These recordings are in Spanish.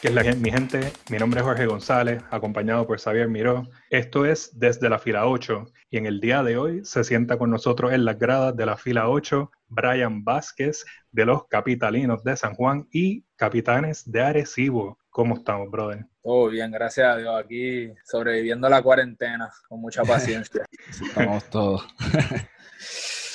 ¿Qué es la mi gente? Mi nombre es Jorge González, acompañado por Xavier Miró. Esto es Desde la Fila 8 y en el día de hoy se sienta con nosotros en las gradas de la Fila 8 Brian Vázquez de los Capitalinos de San Juan y Capitanes de Arecibo. ¿Cómo estamos, brother? Todo bien, gracias a Dios. Aquí sobreviviendo la cuarentena con mucha paciencia. Estamos todos.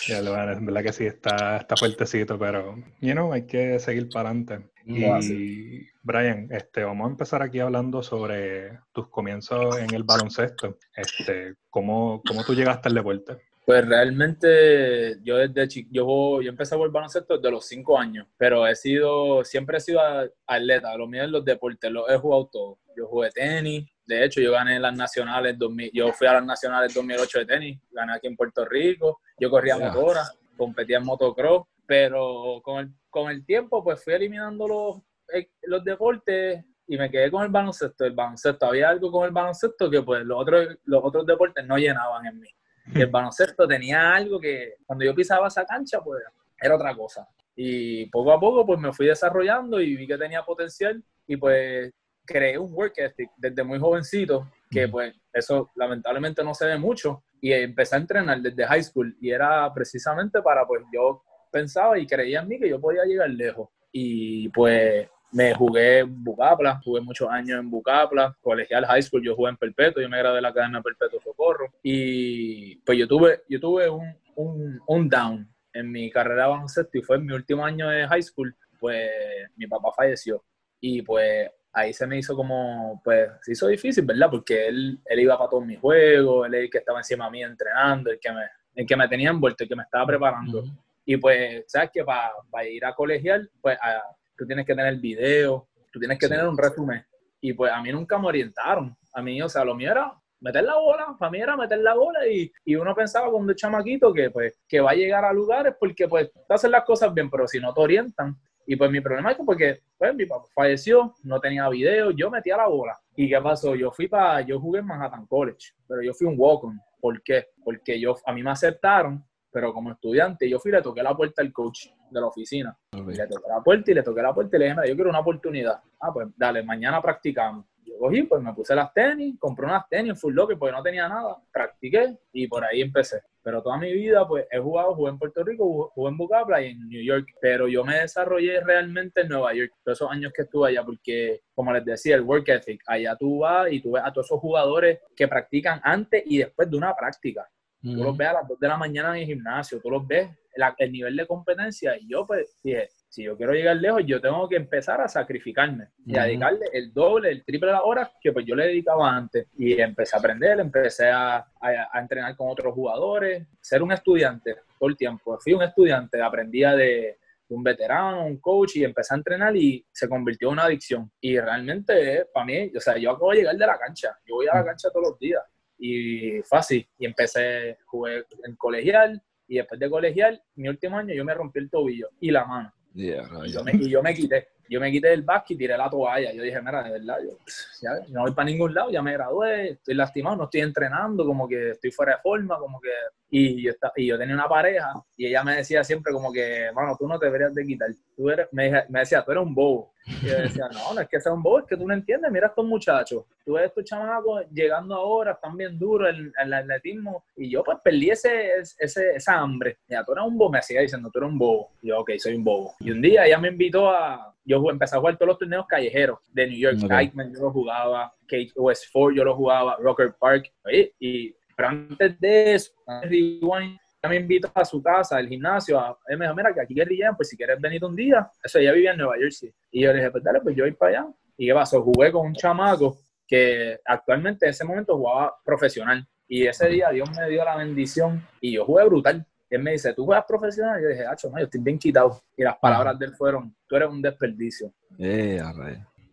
Ya, verdad que sí, está, está fuertecito, pero, you know, hay que seguir para adelante. y, Brian, este, vamos a empezar aquí hablando sobre tus comienzos en el baloncesto. Este, ¿cómo, cómo tú llegaste al deporte? Pues realmente yo desde chico, yo, yo empecé a jugar baloncesto desde los cinco años, pero he sido, siempre he sido atleta, lo mío es los deportes, lo he jugado todo. Yo jugué tenis, de hecho yo gané las nacionales, 2000, yo fui a las nacionales 2008 de tenis, gané aquí en Puerto Rico, yo corría motora, competía en motocross, pero con el, con el tiempo pues fui eliminando los, eh, los deportes y me quedé con el baloncesto. El baloncesto, había algo con el baloncesto que pues los otros, los otros deportes no llenaban en mí. Y el baloncesto tenía algo que cuando yo pisaba esa cancha, pues era otra cosa. Y poco a poco, pues me fui desarrollando y vi que tenía potencial y pues creé un work ethic desde muy jovencito, que pues eso lamentablemente no se ve mucho. Y empecé a entrenar desde high school y era precisamente para, pues yo pensaba y creía en mí que yo podía llegar lejos. Y pues me jugué en Bucapla, jugué muchos años en Bucapla, colegial high school, yo jugué en Perpetuo, yo me gradué de la cadena Perpetuo Socorro. Y pues yo tuve, yo tuve un, un, un down en mi carrera baloncesto y fue en mi último año de high school, pues mi papá falleció. Y pues ahí se me hizo como, pues se hizo difícil, ¿verdad? Porque él, él iba para todos mis juegos, él es el que estaba encima de mí entrenando, el que me, el que me tenía envuelto, el que me estaba preparando. Y pues, ¿sabes que Para, para ir a colegial, pues a, tú tienes que tener video, tú tienes que tener un resumen. Y pues a mí nunca me orientaron. A mí, o sea, lo mío era meter la bola, para mí era meter la bola y, y uno pensaba cuando el chamaquito que pues que va a llegar a lugares porque pues te hacen las cosas bien, pero si no te orientan. Y pues mi problema es que porque pues, mi papá falleció, no tenía video, yo metía la bola. ¿Y qué pasó? Yo fui para, yo jugué en Manhattan College, pero yo fui un walk-on. ¿Por qué? Porque yo, a mí me aceptaron pero como estudiante yo fui y le toqué la puerta al coach de la oficina. Le toqué la puerta y le toqué la puerta y le dije, yo quiero una oportunidad. Ah, pues dale, mañana practicamos. Yo cogí, pues me puse las tenis, compré unas tenis full locker porque no tenía nada, practiqué y por ahí empecé. Pero toda mi vida, pues he jugado, jugué en Puerto Rico, jugué en Bucapla y en New York, pero yo me desarrollé realmente en Nueva York, todos esos años que estuve allá, porque como les decía, el work ethic, allá tú vas y tú ves a todos esos jugadores que practican antes y después de una práctica. Tú los ves a las 2 de la mañana en el gimnasio, tú los ves, el nivel de competencia. Y yo, pues, dije, si yo quiero llegar lejos, yo tengo que empezar a sacrificarme y a dedicarle el doble, el triple de las horas que pues yo le dedicaba antes. Y empecé a aprender, empecé a, a, entrenar con otros jugadores, ser un estudiante todo el tiempo. Fui un estudiante, aprendía de, un veterano, un coach y empecé a entrenar y se convirtió en una adicción. Y realmente, para mí, o sea, yo acabo de llegar de la cancha. Yo voy a la cancha todos los días y fácil. Y empecé, jugué en colegial y después de colegial, mi último año yo me rompí el tobillo y la mano. Y, yo me, y yo me quité yo me quité del básquet y tiré la toalla. Yo dije, mira, de verdad, yo ya, no voy para ningún lado, ya me gradué, estoy lastimado, no estoy entrenando, como que estoy fuera de forma, como que... Y yo, y yo tenía una pareja y ella me decía siempre como que, mano, tú no te deberías de quitar. Tú eres, me, me decía, tú eres un bobo. Y yo decía, no, no es que sea un bobo, es que tú no entiendes. Mira a estos muchachos. Tú ves a estos chamacos llegando ahora, están bien duros en, el atletismo. Y yo, pues, perdí ese, ese, esa hambre. Mira, tú eres un bobo. Me decía diciendo, tú eres un bobo. Y yo, ok, soy un bobo. Y un día ella me invitó a. Yo empecé a jugar todos los torneos callejeros de New York. Okay. yo lo jugaba. Kate West Ford yo lo jugaba. Rocker Park. Y, pero antes de eso, Rewind me invitó a su casa, al gimnasio, a, él me dijo, mira, que aquí guerrillan, pues si quieres venir un día, eso ella vivía en Nueva Jersey. Y yo le dije, pues dale, pues yo voy para allá. Y qué pasó, jugué con un chamaco que actualmente en ese momento jugaba profesional. Y ese día Dios me dio la bendición y yo jugué brutal. Y él me dice, ¿tú juegas profesional? Y yo dije, Hacho, no, yo estoy bien quitado. Y las palabras de él fueron, tú eres un desperdicio. Eh,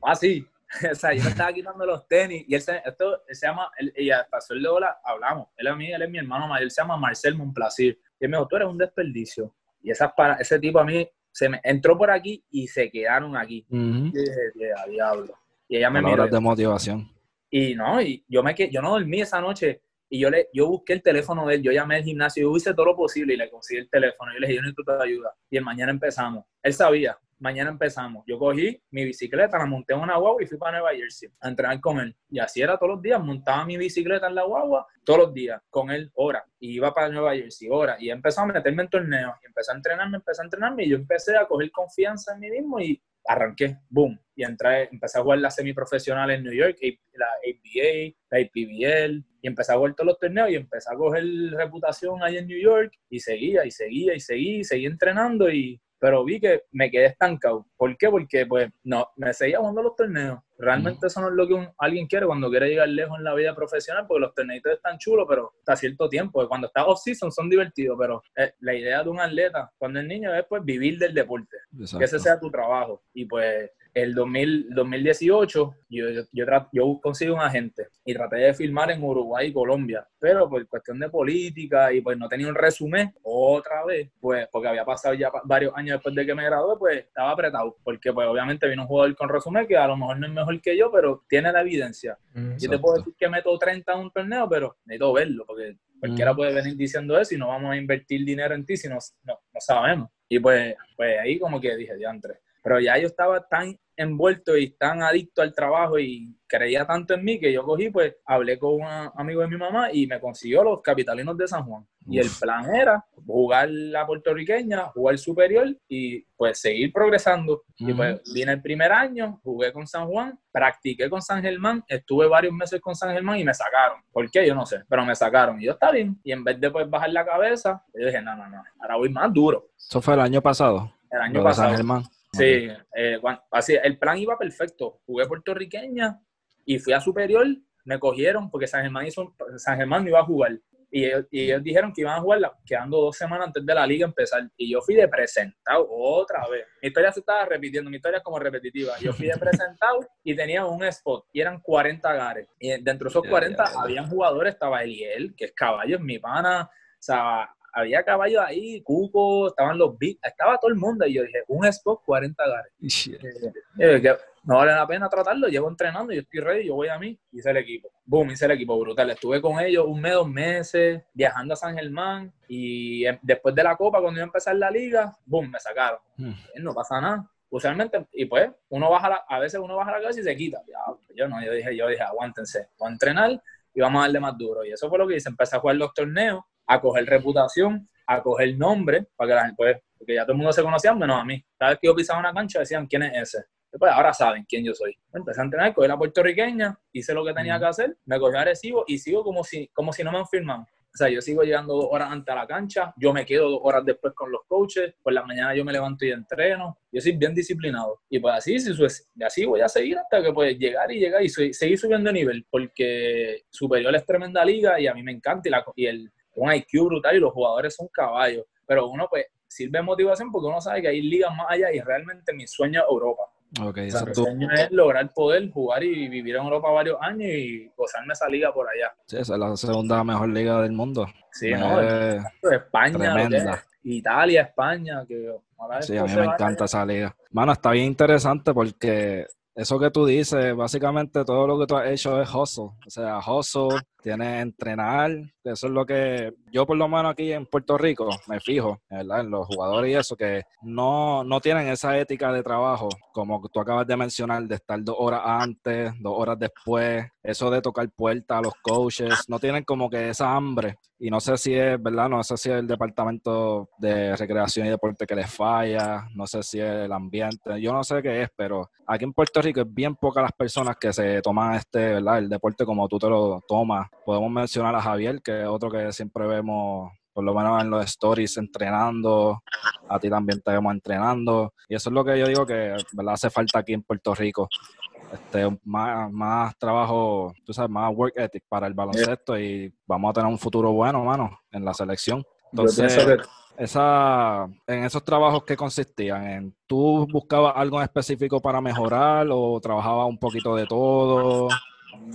ah, sí. o sea, yo me estaba quitando los tenis y él se, esto se llama, él, y hasta de hola hablamos, él es, mi, él es mi hermano mayor, él se llama Marcel Monplacir. Y él me dijo, tú eres un desperdicio. Y esas para, ese tipo a mí se me entró por aquí y se quedaron aquí. Y dije, a diablo. Y ella me miró. de motivación. Y no, y yo, me, yo no dormí esa noche y yo le yo busqué el teléfono de él, yo llamé al gimnasio, yo hice todo lo posible y le conseguí el teléfono. Yo le dije, yo necesito tu ayuda. Y el mañana empezamos. Él sabía, mañana empezamos. Yo cogí mi bicicleta, la monté en una guagua y fui para Nueva Jersey a entrenar con él. Y así era todos los días, montaba mi bicicleta en la guagua todos los días con él, hora. Y iba para Nueva Jersey, hora. Y empezó a meterme en torneos. Y empecé a entrenarme, empecé a entrenarme y yo empecé a coger confianza en mí mismo y arranqué, boom, y entré, empecé a jugar la semiprofesional en New York, la ABA, la IPBL, y empecé a jugar todos los torneos y empecé a coger reputación ahí en New York y seguía y seguía y seguía y seguía entrenando y pero vi que me quedé estancado. ¿Por qué? Porque pues no, me seguía jugando los torneos. Realmente eso no es lo que alguien quiere cuando quiere llegar lejos en la vida profesional, porque los torneos están chulos, pero hasta cierto tiempo. Cuando está off-season son divertidos, pero eh, la idea de un atleta cuando es niño es pues vivir del deporte, que ese sea tu trabajo. Y pues el 2000, 2018 yo, yo, yo, consigo un agente y traté de filmar en Uruguay y Colombia, pero por cuestión de política y pues no tenía un resumen otra vez, pues porque había pasado ya varios años después de que me gradué, pues estaba apretado, porque pues obviamente vino un jugador con resumen que a lo mejor no es mejor que yo, pero tiene la evidencia. Mm, yo te puedo decir que meto 30 en un torneo, pero necesito verlo, porque cualquiera mm. puede venir diciendo eso y no vamos a invertir dinero en ti si no, no, no sabemos. Y pues, pues ahí como que dije, diantre. Pero ya yo estaba tan envuelto y tan adicto al trabajo y creía tanto en mí que yo cogí, pues hablé con un amigo de mi mamá y me consiguió los capitalinos de San Juan. Y el plan era jugar la puertorriqueña, jugar superior y pues seguir progresando. Y pues vine el primer año, jugué con San Juan, practiqué con San Germán, estuve varios meses con San Germán y me sacaron. ¿Por qué? Yo no sé, pero me sacaron. Y yo está bien. Y en vez de pues bajar la cabeza, yo dije, no, no, no, ahora voy más duro. ¿Eso fue el año pasado? El año pasado. San Germán. Sí, eh, así, el plan iba perfecto. Jugué puertorriqueña y fui a superior, me cogieron porque San Germán, hizo, San Germán no iba a jugar. Y ellos, dijeron que iban a jugar quedando dos semanas antes de la liga empezar. Y yo fui de presentado otra vez. Mi historia se estaba repitiendo, mi historia es como repetitiva. Yo fui de presentado y tenía un spot y eran 40 gares. Y dentro de esos 40 habían jugadores, estaba Eliel, que es caballo, es mi pana. O sea, había caballos ahí, Cuco, estaban los beats, estaba todo el mundo. Y yo dije, un spot, 40 gares. Eh, no vale la pena tratarlo, llevo entrenando, yo estoy ready, yo voy a mí, hice el equipo. Boom, hice el equipo brutal. Estuve con ellos un mes, dos meses, viajando a San Germán. Y em, después de la Copa, cuando iba a empezar la liga, boom, me sacaron. Hmm. No pasa nada usualmente, y pues uno baja a veces uno baja la cabeza y se quita. yo no, yo dije, yo dije, aguántense, voy a entrenar y vamos a darle más duro. Y eso fue lo que hice, empecé a jugar los torneos a coger reputación, a coger nombre, para que la gente, pues, porque ya todo el mundo se conocía, menos a mí. Cada vez que yo pisaba una cancha decían, ¿quién es ese? Pues ahora saben quién yo soy. Empecé a entrenar, cogí la puertorriqueña, hice lo que tenía que hacer, me cogí a recibo y sigo como si, como si no me han firmado. O sea, yo sigo llegando dos horas antes a la cancha, yo me quedo dos horas después con los coaches, por la mañana yo me levanto y entreno, yo soy bien disciplinado. Y pues así, así voy a seguir hasta que puedes llegar y llegar y seguir subiendo de nivel, porque Superior es tremenda liga y a mí me encanta y, la, y el, un IQ brutal y los jugadores son caballos. Pero uno, pues, sirve de motivación porque uno sabe que hay ligas más allá y realmente mi sueño es Europa. Okay, mi sueño es lograr poder jugar y vivir en Europa varios años y gozarme esa liga por allá. Sí, esa es la segunda mejor liga del mundo. Sí, no, España, Italia, España, que Sí, a mí me encanta esa liga. Mano, está bien interesante porque eso que tú dices, básicamente todo lo que tú has hecho es hustle. O sea, hustle, tienes entrenar, eso es lo que yo por lo menos aquí en Puerto Rico me fijo, ¿verdad? En los jugadores y eso, que no, no tienen esa ética de trabajo, como tú acabas de mencionar, de estar dos horas antes, dos horas después, eso de tocar puertas a los coaches, no tienen como que esa hambre. Y no sé si es, ¿verdad? No sé si es el departamento de recreación y deporte que les falla, no sé si es el ambiente, yo no sé qué es, pero aquí en Puerto Rico es bien pocas las personas que se toman este, ¿verdad? El deporte como tú te lo tomas Podemos mencionar a Javier, que es otro que siempre vemos, por lo menos en los stories, entrenando. A ti también te vemos entrenando. Y eso es lo que yo digo que ¿verdad? hace falta aquí en Puerto Rico. Este, más, más trabajo, tú sabes, más work ethic para el baloncesto y vamos a tener un futuro bueno, mano, en la selección. Entonces, esa, en esos trabajos que consistían, en, ¿tú buscabas algo específico para mejorar o trabajabas un poquito de todo?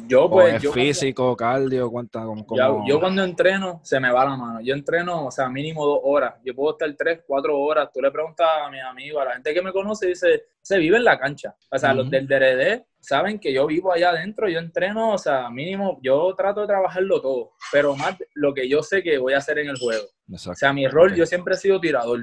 Yo, pues. yo físico, cardio, cuenta como. Yo, cuando entreno, se me va la mano. Yo entreno, o sea, mínimo dos horas. Yo puedo estar tres, cuatro horas. Tú le preguntas a mis amigos, a la gente que me conoce, dice, se vive en la cancha. O sea, los del DRD saben que yo vivo allá adentro, yo entreno, o sea, mínimo, yo trato de trabajarlo todo, pero más lo que yo sé que voy a hacer en el juego. O sea, mi rol, yo siempre he sido tirador.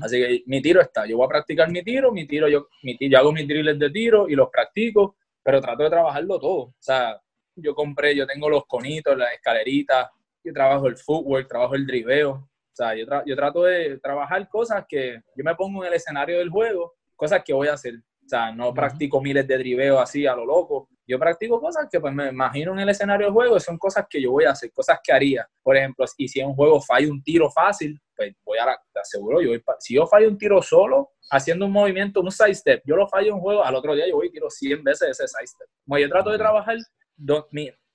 Así que mi tiro está. Yo voy a practicar mi tiro, mi tiro, yo, mi yo hago mis drills de tiro y los practico, pero trato de trabajarlo todo. O sea, yo compré, yo tengo los conitos, las escaleritas, yo trabajo el footwork, trabajo el driveo. O sea, yo, yo trato de trabajar cosas que yo me pongo en el escenario del juego, cosas que voy a hacer. O sea, no practico miles de driveos así a lo loco. Yo practico cosas que pues me imagino en el escenario del juego, son cosas que yo voy a hacer, cosas que haría. Por ejemplo, y si en un juego fallo un tiro fácil, pues voy a, te aseguro, yo si yo fallo un tiro solo, haciendo un movimiento, un side step, yo lo fallo en un juego, al otro día yo voy y tiro 100 veces ese side step. Como yo trato de trabajar,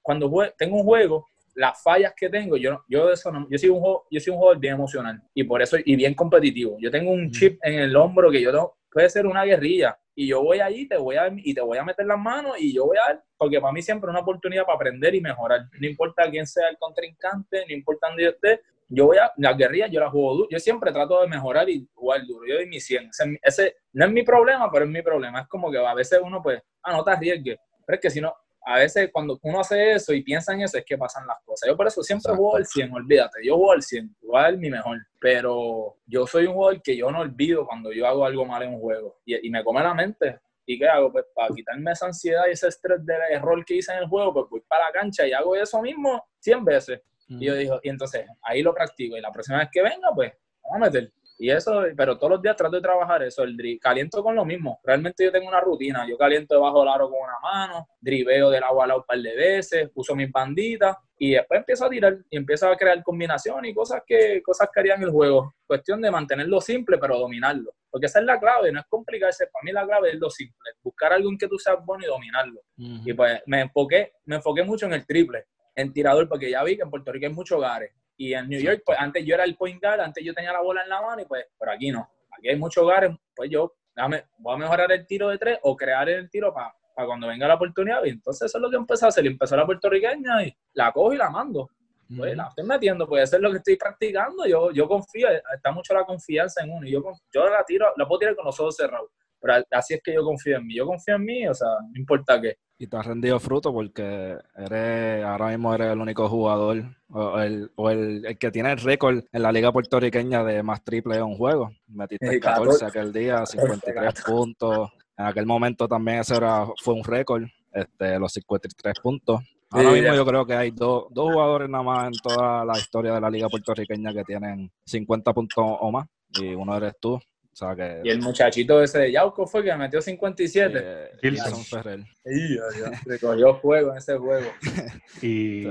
cuando tengo un juego, las fallas que tengo, yo, yo, eso no, yo, soy un juego, yo soy un jugador bien emocional y por eso, y bien competitivo. Yo tengo un chip en el hombro que yo no, puede ser una guerrilla y yo voy ahí te voy a, y te voy a meter las manos y yo voy a dar, porque para mí siempre es una oportunidad para aprender y mejorar. No importa quién sea el contrincante, no importa dónde yo esté, yo voy a, las guerrillas yo las juego duro, yo siempre trato de mejorar y jugar duro, yo doy mi 100. Ese, no es mi problema, pero es mi problema. Es como que a veces uno pues, ah, no te arriesgues, pero es que si no, a veces cuando uno hace eso y piensa en eso es que pasan las cosas. Yo por eso siempre juego al 100, olvídate, yo juego al 100, voy a dar mi mejor. Pero yo soy un jugador que yo no olvido cuando yo hago algo mal en un juego y, me come la mente. ¿Y qué hago? Pues para quitarme esa ansiedad y ese estrés del error que hice en el juego, pues voy para la cancha y hago eso mismo 100 veces. Y yo digo, y entonces ahí lo practico y la próxima vez que venga, pues vamos a meter. Y eso, pero todos los días trato de trabajar eso, el drill. Caliento con lo mismo. Realmente yo tengo una rutina. Yo caliento debajo del aro con una mano, driveo del agua al lado un par de veces, uso mis banditas y después empiezo a tirar y empiezo a crear combinaciones y cosas que, cosas que harían el juego. Cuestión de mantenerlo simple, pero dominarlo. Porque esa es la clave, no es complicarse. Para mí la clave es lo simple. Buscar algo en que tú seas bueno y dominarlo. Y pues me enfoqué, me enfoqué mucho en el triple, en tirador, porque ya vi que en Puerto Rico hay muchos hogares y en New York, pues antes yo era el point guard, antes yo tenía la bola en la mano y pues, pero aquí no. Aquí hay muchos hogares, pues yo voy a mejorar el tiro de tres o crear el tiro para cuando venga la oportunidad. Y entonces eso es lo que empecé a hacer. Empezó la puertorriqueña y la cojo y la mando. Pues la estoy metiendo, pues eso es lo que estoy practicando. Yo, yo confío, está mucho la confianza en uno. Y yo, yo la tiro, la puedo tirar con los ojos cerrados. Pero así es que yo confío en mí. Yo confío en mí, o sea, no importa qué. Y te has rendido fruto porque eres, ahora mismo eres el único jugador o el, o el, que tiene el récord en la liga puertorriqueña de más triple en un juego. Metiste 14 aquel día, 53 puntos. En aquel momento también ese era, fue un récord, este, los 53 puntos. Ahora mismo yo creo que hay dos, dos jugadores nada más en toda la historia de la liga puertorriqueña que tienen 50 puntos o más. Y uno eres tú. Y el muchachito ese de Yauco fue que metió 57. Eh, Gilson Ferrer. Sí, recogió fuego en ese juego. y,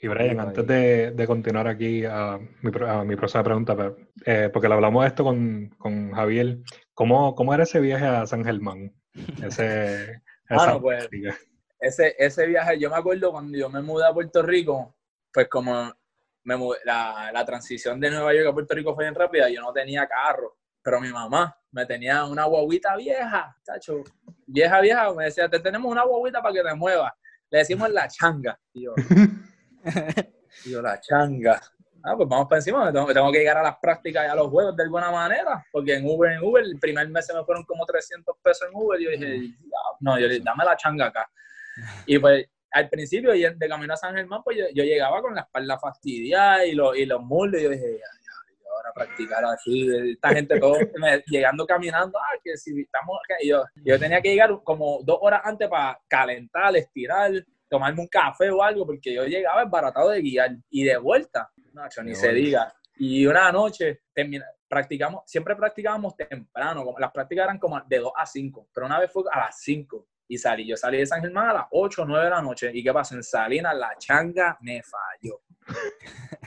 y Brian, antes de, de, continuar aquí a mi, a mi próxima pregunta, eh, porque le hablamos de esto con, con Javier, ¿cómo, ¿cómo, era ese viaje a San Germán? Ese, ah, pues, ese, ese viaje, yo me acuerdo cuando yo me mudé a Puerto Rico, pues como me la, la transición de Nueva York a Puerto Rico fue bien rápida, yo no tenía carro pero mi mamá me tenía una guaguita vieja, tacho, vieja, vieja, me decía, te tenemos una guaguita para que te muevas. Le decimos la changa. Y yo, la changa. Ah, pues vamos para encima, me tengo, que llegar a las prácticas y a los juegos de alguna manera, porque en Uber, en Uber, el primer mes se me fueron como 300 pesos en Uber, y yo dije, no, yo dije, dame la changa acá. Y pues al principio, de camino a San Germán, pues yo, llegaba con la espalda fastidiada y, los, y los muslos, y yo dije, practicar así, esta gente todo llegando caminando, ah, que si estamos yo, yo tenía que llegar como dos horas antes para calentar, estirar, tomarme un café o algo, porque yo llegaba embaratado de guiar y de vuelta, no, ni se diga. Y una noche termina, practicamos, siempre practicábamos temprano, como, las prácticas eran como de 2 a 5, pero una vez fue a las 5 y salí. Yo salí de San Germán a las 8 o 9 de la noche. ¿Y qué pasó? En Salinas la changa me falló.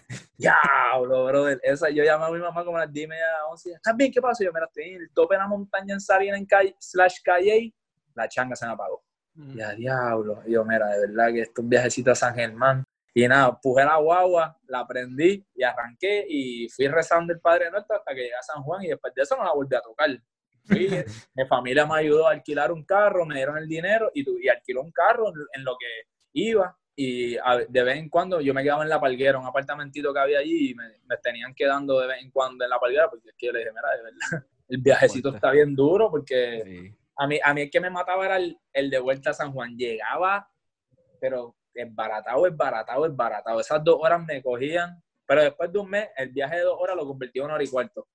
Diablo, brother. Esa, yo llamé a mi mamá como a las 10 a 11. ¿Estás bien? ¿Qué pasó? Yo, mira, estoy en el tope de la montaña en Salinas, en calle, slash calle. La changa se me apagó. Mm. Ya, diablo. Y yo, mira, de verdad que estos viajecitos a San Germán. Y nada, puse la guagua, la prendí y arranqué y fui rezando el Padre Nuestro hasta que llegué a San Juan y después de eso no la volví a tocar. Fui, mi familia me ayudó a alquilar un carro, me dieron el dinero y, y alquiló un carro en lo que iba y de vez en cuando yo me quedaba en la palguera, un apartamentito que había allí y me, me, tenían quedando de vez en cuando en la palguera porque es que yo le dije, mira, de verdad, el viajecito está bien duro porque a, mí, a mí el que me mataba era el, el, de vuelta a San Juan. Llegaba, pero es baratado, es baratado, es baratado. Esas dos horas me cogían, pero después de un mes, el viaje de dos horas lo convertí en una hora y cuarto.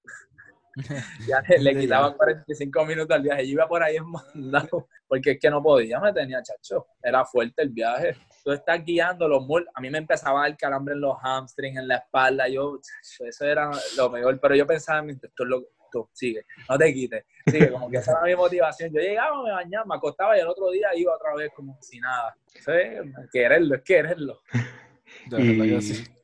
ya le, quitaba 45 minutos al viaje. Yo iba por ahí mandado porque es que no podía, me tenía chacho. Era fuerte el viaje. Tú estás guiando los mulos. A mí me empezaba el calambre en los hamstrings, en la espalda. Yo, eso era lo peor. Pero yo pensaba, esto es lo, tú, sigue, no te quites, sigue, como que esa era mi motivación. Yo llegaba, me bañaba, me acostaba y el otro día iba otra vez como si nada. Eso es quererlo, es quererlo.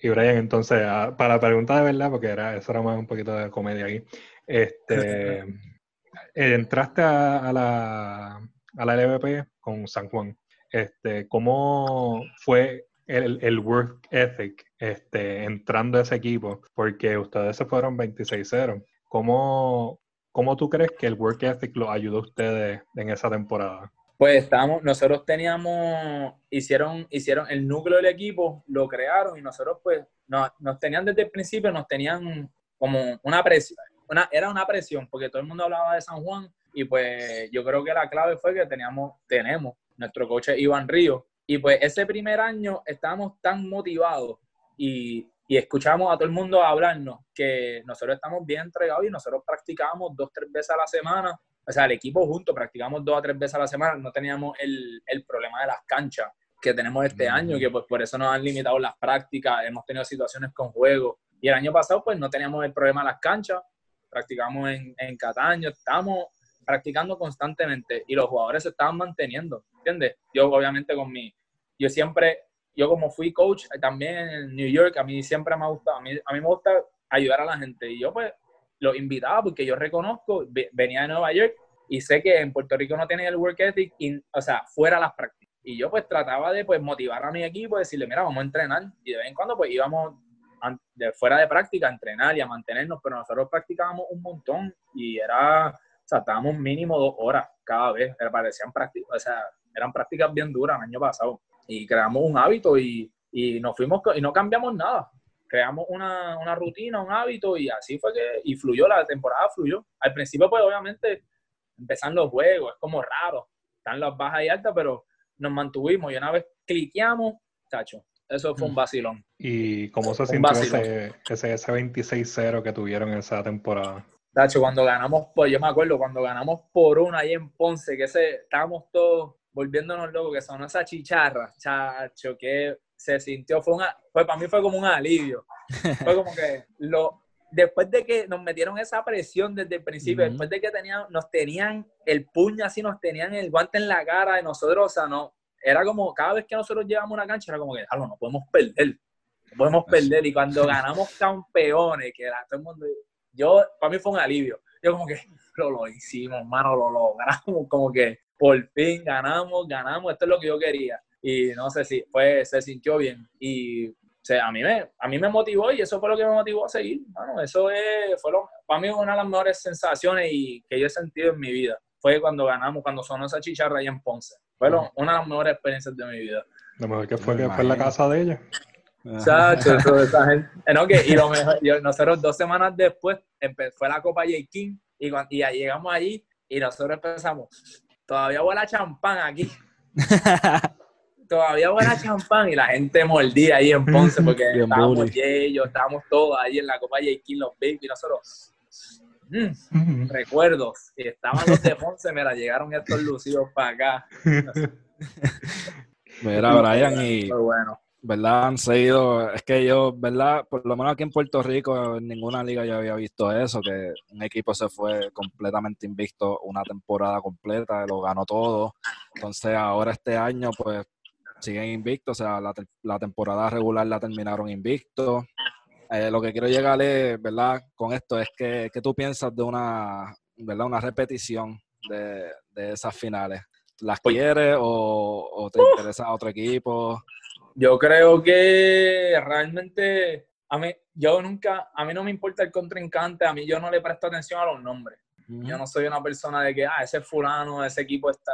y, Brian, entonces, ah, para la pregunta de verdad, porque era, eso era más un poquito de comedia ahí, este, entraste a, la, a la LVP con San Juan. Este, ¿Cómo fue el, el, work ethic este, entrando a ese equipo? Porque ustedes se fueron 26-0. ¿Cómo, ¿Cómo tú crees que el work ethic lo ayudó a ustedes en esa temporada? Pues estamos, nosotros teníamos, hicieron, hicieron el núcleo del equipo, lo crearon y nosotros pues nos, nos tenían desde el principio, nos tenían como una presión, era una presión porque todo el mundo hablaba de San Juan y pues yo creo que la clave fue que teníamos, tenemos nuestro coche Iván Río y pues ese primer año estábamos tan motivados y y escuchamos a todo el mundo hablarnos que nosotros estamos bien entregados y nosotros practicábamos dos, tres veces a la semana. O sea, el equipo junto practicamos dos a tres veces a la semana. No teníamos el, el problema de las canchas que tenemos este año, que pues por eso nos han limitado las prácticas. Hemos tenido situaciones con juegos. Y el año pasado pues no teníamos el problema de las canchas. Practicamos en, en Cataño. Estamos practicando constantemente y los jugadores se estaban manteniendo, ¿entiendes? Yo obviamente con mi... Yo siempre yo como fui coach eh, también en New York, a mí siempre me ha gustado, a mí, a mí me gusta ayudar a la gente y yo pues lo invitaba porque yo reconozco, venía de Nueva York y sé que en Puerto Rico no tienen el work ethic, o sea, fuera las prácticas. Y yo pues trataba de pues motivar a mi equipo, decirle, mira, vamos a entrenar. Y de vez en cuando pues íbamos de fuera de práctica a entrenar y a mantenernos, pero nosotros practicábamos un montón y era, o sea, estábamos mínimo dos horas cada vez, parecían prácticas, o sea, eran prácticas bien duras el año pasado y creamos un hábito y, y nos fuimos y no cambiamos nada. Creamos una, una, rutina, un hábito y así fue que, y fluyó, la temporada fluyó. Al principio, pues obviamente, empezan los juegos, es como raro, están las bajas y altas, pero nos mantuvimos y una vez cliqueamos, tacho, eso fue un mm. vacilón. ¿Y cómo se sintió ese, ese, ese 26-0 que tuvieron esa temporada? Tacho, cuando ganamos, pues yo me acuerdo, cuando ganamos por una ahí en Ponce, que ese, estábamos todos volviéndonos locos, que son esas chicharras, chacho, que se sintió, fue una, pues para mí fue como un alivio. Fue como que lo, después de que nos metieron esa presión desde el principio, después de que tenían, nos tenían el puño así, nos tenían el guante en la cara de nosotros, o sea, no, era como cada vez que nosotros llevamos una cancha, era como que, no podemos perder, no podemos perder. Y cuando ganamos campeones, que era todo el mundo, yo, para mí fue un alivio. Yo como que, lo, lo hicimos, hermano, lo logramos, como que por fin ganamos, ganamos, esto es lo que yo quería. Y no sé si fue, se sintió bien. Y a, mí me, a mí me motivó y eso fue lo que me motivó a seguir. Bueno, eso es, fue para mí una de las mejores sensaciones y que yo he sentido en mi vida. Fue cuando ganamos, cuando sonó esa chicharra ahí en Ponce. Fue una de las mejores experiencias de mi vida. Lo mejor que fue que fue en la casa de ella. Chacho, esa gente. Eh, y lo mejor, nosotros dos semanas después fue la Copa J. King y, y ya llegamos allí y nosotros empezamos, todavía huele a champán aquí. todavía huele a champán y la gente mordía ahí en Ponce porque estábamos ellos, estábamos todos ahí en la Copa J. King, los Baby, y nosotros. Mm, recuerdos. Y estaban los de Ponce, mira, llegaron estos lucidos para acá. Mira, Brian, y. bueno. ¿Verdad? Han seguido, es que yo, ¿verdad? Por lo menos aquí en Puerto Rico, en ninguna liga yo había visto eso, que un equipo se fue completamente invicto una temporada completa, lo ganó todo. Entonces ahora este año, pues, siguen invictos, o sea, la, temporada regular la terminaron invicto. Eh, lo que quiero llegar ¿verdad? Con esto es que, que tú piensas de una, ¿verdad? Una repetición de, de esas finales. ¿Las quieres o, o te interesa otro equipo? Yo creo que realmente a mí, yo nunca, a mí no me importa el contrincante, a mí yo no le presto atención a los nombres. Yo no soy una persona de que, ah, ese fulano, ese equipo está.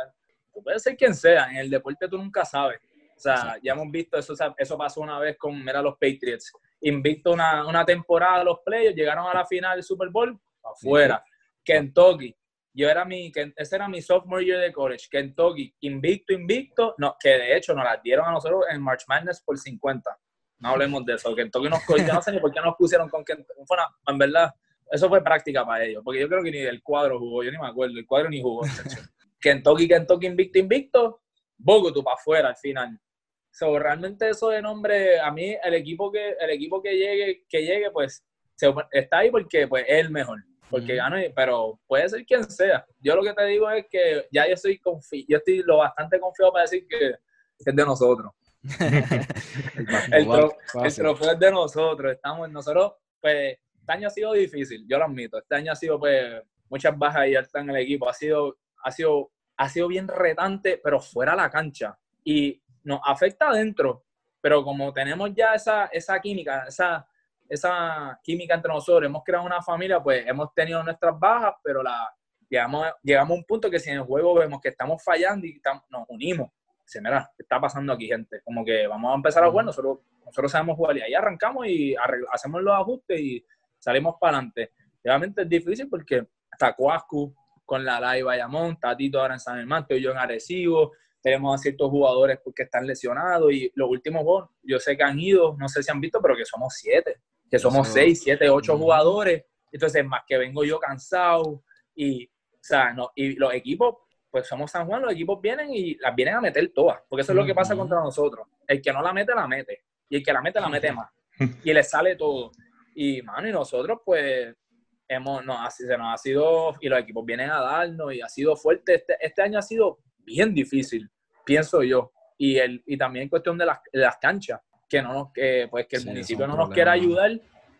Tú puedes ser quien sea, en el deporte tú nunca sabes. O sea, ya hemos visto eso, eso pasó una vez con, mira, los Patriots. Invicto una, una temporada los players, llegaron a la final del Super Bowl, afuera. Kentucky, yo era mi, ese era mi sophomore year de college, Kentucky, invicto, invicto, no, que de hecho nos las dieron a nosotros en March Madness por 50. No hablemos de eso, Kentucky nos cogió, no sé ni por qué nos pusieron con Kentucky, en verdad, eso fue práctica para ellos, porque yo creo que ni el cuadro jugó, yo ni me acuerdo, el cuadro ni jugó. Kentucky, Kentucky invicto, invicto, tú para afuera al final. So, realmente eso de nombre, a mí el equipo que, el equipo que llegue, que llegue, pues está ahí porque pues, es el mejor, porque gano, pero puede ser quien sea. Yo lo que te digo es que ya yo estoy, confi yo estoy lo bastante confiado para decir que es de nosotros. el, trofeo es de nosotros. Estamos nosotros, pues, este año ha sido difícil, yo lo admito. Este año ha sido, pues, muchas bajas y altas en el equipo. Ha sido, ha sido, ha sido bien retante, pero fuera la cancha. Y nos afecta adentro. Pero como tenemos ya esa, esa química, esa, esa química entre nosotros, hemos creado una familia, pues hemos tenido nuestras bajas, pero la, llegamos, llegamos a un punto que si en el juego vemos que estamos fallando y nos unimos dice, mira, ¿qué está pasando aquí, gente? Como que vamos a empezar a jugar, nosotros, nosotros sabemos jugar y ahí arrancamos y hacemos los ajustes y salimos para adelante. Obviamente es difícil porque está Coascu con la Lai Bayamón, está Tito ahora en San Germán, estoy yo en Arecibo, tenemos a ciertos jugadores que están lesionados y los últimos juegos, yo sé que han ido, no sé si han visto, pero que somos siete, que somos seis, siete, ocho jugadores. Entonces, más que vengo yo cansado y, o sea, no, y los equipos pues somos San Juan, los equipos vienen y las vienen a meter todas, porque eso es lo que pasa contra nosotros. El que no la mete, la mete. Y el que la mete, la mete más. Y le sale todo. Y, mano, y nosotros, pues, hemos, no, así se nos ha sido, y los equipos vienen a darnos, y ha sido fuerte. Este, este año ha sido bien difícil, pienso yo. Y, el, y también cuestión de las, las canchas, que no nos, que, pues, que el municipio no nos quiera ayudar.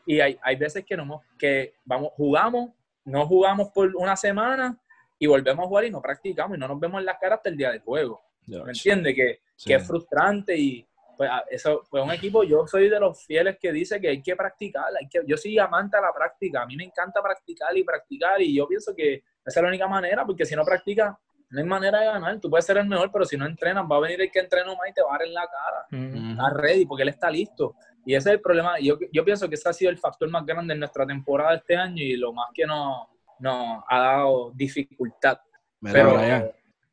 Y hay, hay veces que, no, que vamos, jugamos, no jugamos por una semana y volvemos a jugar y no practicamos y no nos vemos en las caras hasta el día del juego. ¿Me entiendes? Que, que, es frustrante y pues eso pues un equipo, yo soy de los fieles que dice que hay que practicar, hay que, yo soy amante a la práctica, a mí me encanta practicar y practicar y yo pienso que esa es la única manera, porque si no practicas, no hay manera de ganar, tú puedes ser el mejor, pero si no entrenas, va a venir el que entrena más y te va a dar en la cara, está ready porque él está listo. Y ese es el problema, yo, yo pienso que ese ha sido el factor más grande en nuestra temporada este año y lo más que nos nos ha dado dificultad. pero,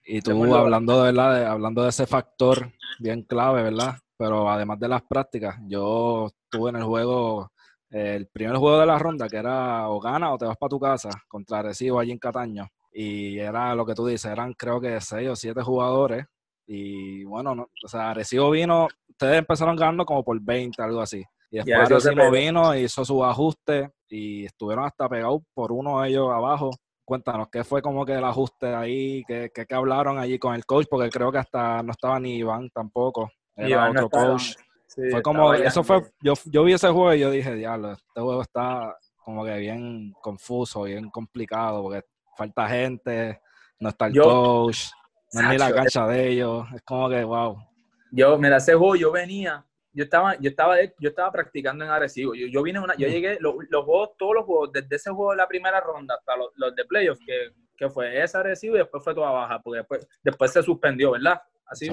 y tú hablando de, verdad, hablando de ese factor bien clave, ¿verdad? Pero además de las prácticas, yo estuve en el juego, el primer juego de la ronda, que era o gana o te vas para tu casa, contra Recibo allí en Cataño. Y era lo que tú dices, eran creo que seis o siete jugadores. Y bueno, no, o sea, Recibo vino, ustedes empezaron ganando como por 20, algo así. Y después Recibo vino, hizo su ajuste y estuvieron hasta pegados por uno de ellos abajo. Cuéntanos, ¿qué fue como que el ajuste ahí? ¿Qué, qué, hablaron allí con el coach? Porque creo que hasta no estaba ni Iván tampoco. Era otro coach. fue como, eso fue, yo, yo vi ese juego y yo dije, diablo, este juego está como que bien confuso, bien complicado, porque falta gente, no está el coach, no es ni la cancha de ellos, es como que, wow. Yo, mira, ese juego yo venía yo estaba, yo estaba, yo estaba practicando en Arecibo. Yo, yo vine una, yo llegué, los, juegos, todos los juegos, desde ese juego de la primera ronda hasta los, de playoffs, que, que, fue ese Arecibo y después fue toda baja, porque después, después se suspendió, ¿verdad? Así.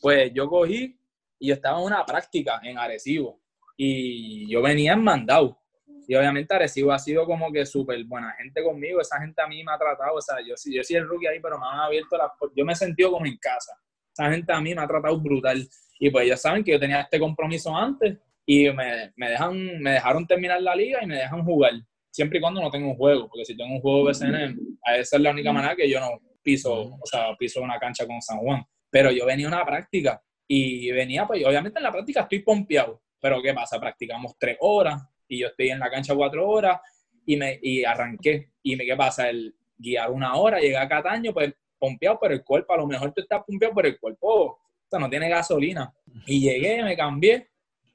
Pues yo cogí y yo estaba en una práctica en Arecibo y yo venía en mandado. Y obviamente Arecibo ha sido como que súper buena gente conmigo, esa gente a mí me ha tratado, o sea, yo, yo soy el rookie ahí, pero me han abierto las yo me he sentido como en casa. Esa gente a mí me ha tratado brutal. Y pues ya saben que yo tenía este compromiso antes y me, me, dejan, me dejaron terminar la liga y me dejan jugar, siempre y cuando no tengo un juego, porque si tengo un juego BCN, esa es la única manera que yo no piso, o sea, piso una cancha con San Juan. Pero yo venía a una práctica y venía, pues obviamente en la práctica estoy pompeado, pero ¿qué pasa? Practicamos tres horas y yo estoy en la cancha cuatro horas y, me, y arranqué. ¿Y me, qué pasa? El guiar una hora, llegué a Cataño, pues pompeado por el cuerpo, a lo mejor tú estás pompeado por el cuerpo no tiene gasolina. Y llegué, me cambié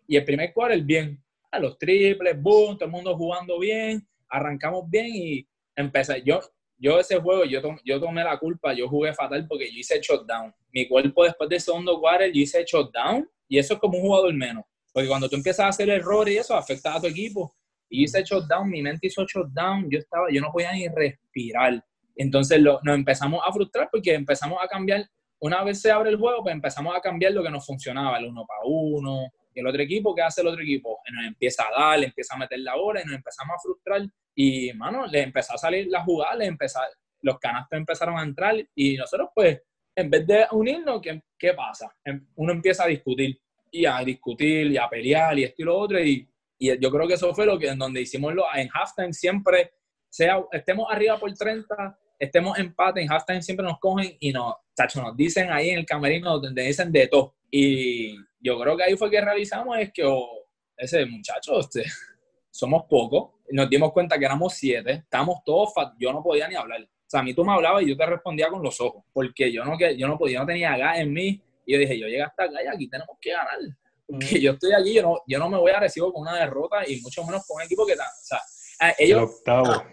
y el primer el bien. A los triples, boom, todo el mundo jugando bien, arrancamos bien y empecé. Yo, yo ese juego, yo, yo tomé la culpa, yo jugué fatal porque yo hice shutdown. Mi cuerpo después del segundo quarter, yo hice shutdown y eso es como un jugador menos. Porque cuando tú empiezas a hacer errores y eso afecta a tu equipo. Y hice shutdown, mi mente hizo shutdown, yo estaba, yo no podía ni respirar. Entonces lo, nos empezamos a frustrar porque empezamos a cambiar una vez se abre el juego, pues empezamos a cambiar lo que nos funcionaba, el uno para uno, y el otro equipo, ¿qué hace el otro equipo? Nos empieza a dar, le empieza a meter la bola y nos empezamos a frustrar. Y, mano, le empezó a salir la jugada, le empezó, los canastos empezaron a entrar y nosotros, pues, en vez de unirnos, ¿qué, qué pasa? Em, uno empieza a discutir y a discutir y a pelear y esto y lo otro y Y yo creo que eso fue lo que en donde hicimos lo, en halftime siempre, sea estemos arriba por 30, estemos empate, en halftime siempre nos cogen y nos, tacho, nos dicen ahí en el camerino donde dicen de todo. Y yo creo que ahí fue que realizamos es que oh, ese muchacho, este, somos pocos, nos dimos cuenta que éramos siete, estamos todos, yo no podía ni hablar. O sea, a mí tú me hablabas y yo te respondía con los ojos, porque yo no, yo no podía, no tenía gas en mí. Y yo dije, yo llegué hasta acá y aquí tenemos que ganar. Porque yo estoy aquí, yo no, yo no me voy a recibir con una derrota y mucho menos con un equipo que está. O sea, ellos. octavo.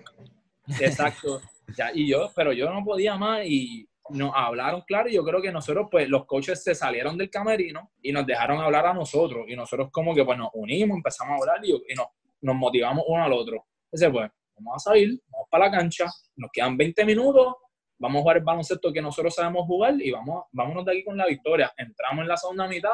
exacto. Ya, y yo, pero yo no podía más y nos hablaron claro y yo creo que nosotros, pues los coaches se salieron del camerino y nos dejaron hablar a nosotros y nosotros como que pues nos unimos, empezamos a hablar y, nos, nos, motivamos uno al otro. Entonces pues, vamos a salir, vamos para la cancha, nos quedan 20 minutos, vamos a jugar el baloncesto que nosotros sabemos jugar y vamos, vámonos de aquí con la victoria. Entramos en la segunda mitad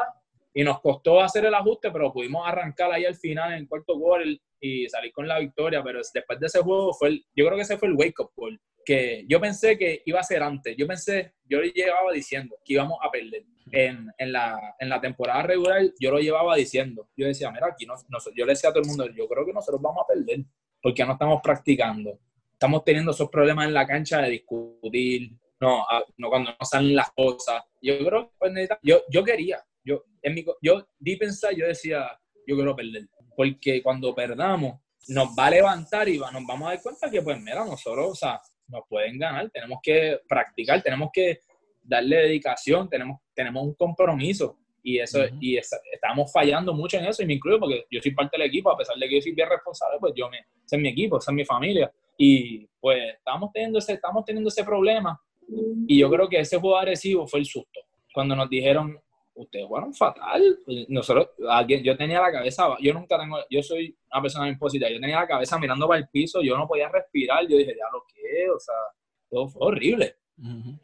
y nos costó hacer el ajuste, pero pudimos arrancar ahí al final en el cuarto gol y salir con la victoria, pero después de ese juego fue el, yo creo que ese fue el wake up call, que yo pensé que iba a ser antes, yo pensé, yo le llevaba diciendo que íbamos a perder. En, en, la, en la temporada regular. Yo lo llevaba diciendo, yo decía, mira, aquí no, yo le decía a todo el mundo, yo creo que nosotros vamos a perder, porque no estamos practicando, estamos teniendo esos problemas en la cancha de discutir, no, no cuando no salen las cosas. Yo creo pues, yo, yo quería, yo, en mi, yo di pensar, yo decía, yo quiero perder porque cuando perdamos nos va a levantar y nos vamos a dar cuenta que, pues, mira, nosotros, o sea, nos pueden ganar, tenemos que practicar, tenemos que darle dedicación, tenemos, tenemos un compromiso y eso y estamos fallando mucho en eso y me incluyo porque yo soy parte del equipo, a pesar de que yo soy bien responsable, pues yo me, ese es mi equipo, esa es mi familia y pues estamos teniendo ese, estamos teniendo ese problema y yo creo que ese juego agresivo fue el susto. Cuando nos dijeron, ustedes jugaron fatal. Nosotros, yo tenía la cabeza, yo nunca tengo, yo soy una persona impositiva, yo tenía la cabeza mirando para el piso, yo no podía respirar, yo dije, ya lo que, o sea, todo fue horrible.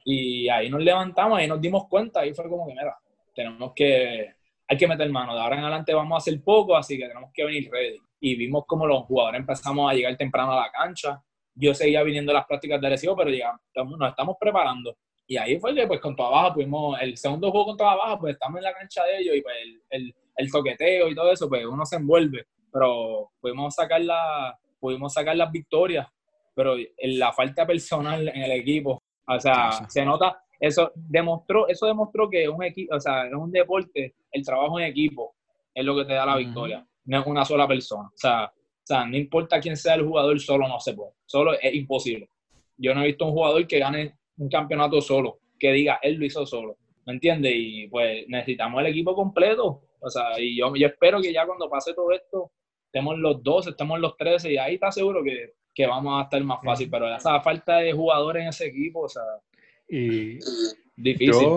Y ahí nos levantamos, ahí nos dimos cuenta, ahí fue como que, mira, tenemos que, hay que meter mano, de ahora en adelante vamos a hacer poco, así que tenemos que venir ready. Y vimos como los jugadores empezamos a llegar temprano a la cancha, yo seguía viniendo a las prácticas de recibo, pero digamos, nos estamos preparando. Y ahí fue que, pues, con toda baja pudimos, el segundo juego con toda baja, pues, estamos en la cancha de ellos y, pues, el, el, toqueteo y todo eso, pues, uno se envuelve. Pero pudimos sacar, la, pudimos sacar las victorias, pero en la falta personal en el equipo, o sea, se nota, eso demostró, eso demostró que un equipo, o sea, es un deporte, el trabajo en equipo es lo que te da la victoria, no es una sola persona. O sea, o sea, no importa quién sea el jugador, solo no se puede, solo es imposible. Yo no he visto un jugador que gane un campeonato solo, que diga, él lo hizo solo, ¿me entiendes? Y pues necesitamos el equipo completo, o sea, y yo, yo espero que ya cuando pase todo esto, estemos los 12, estemos los 13, y ahí está seguro que, que vamos a estar más fácil, pero esa falta de jugadores en ese equipo, o sea, y difícil.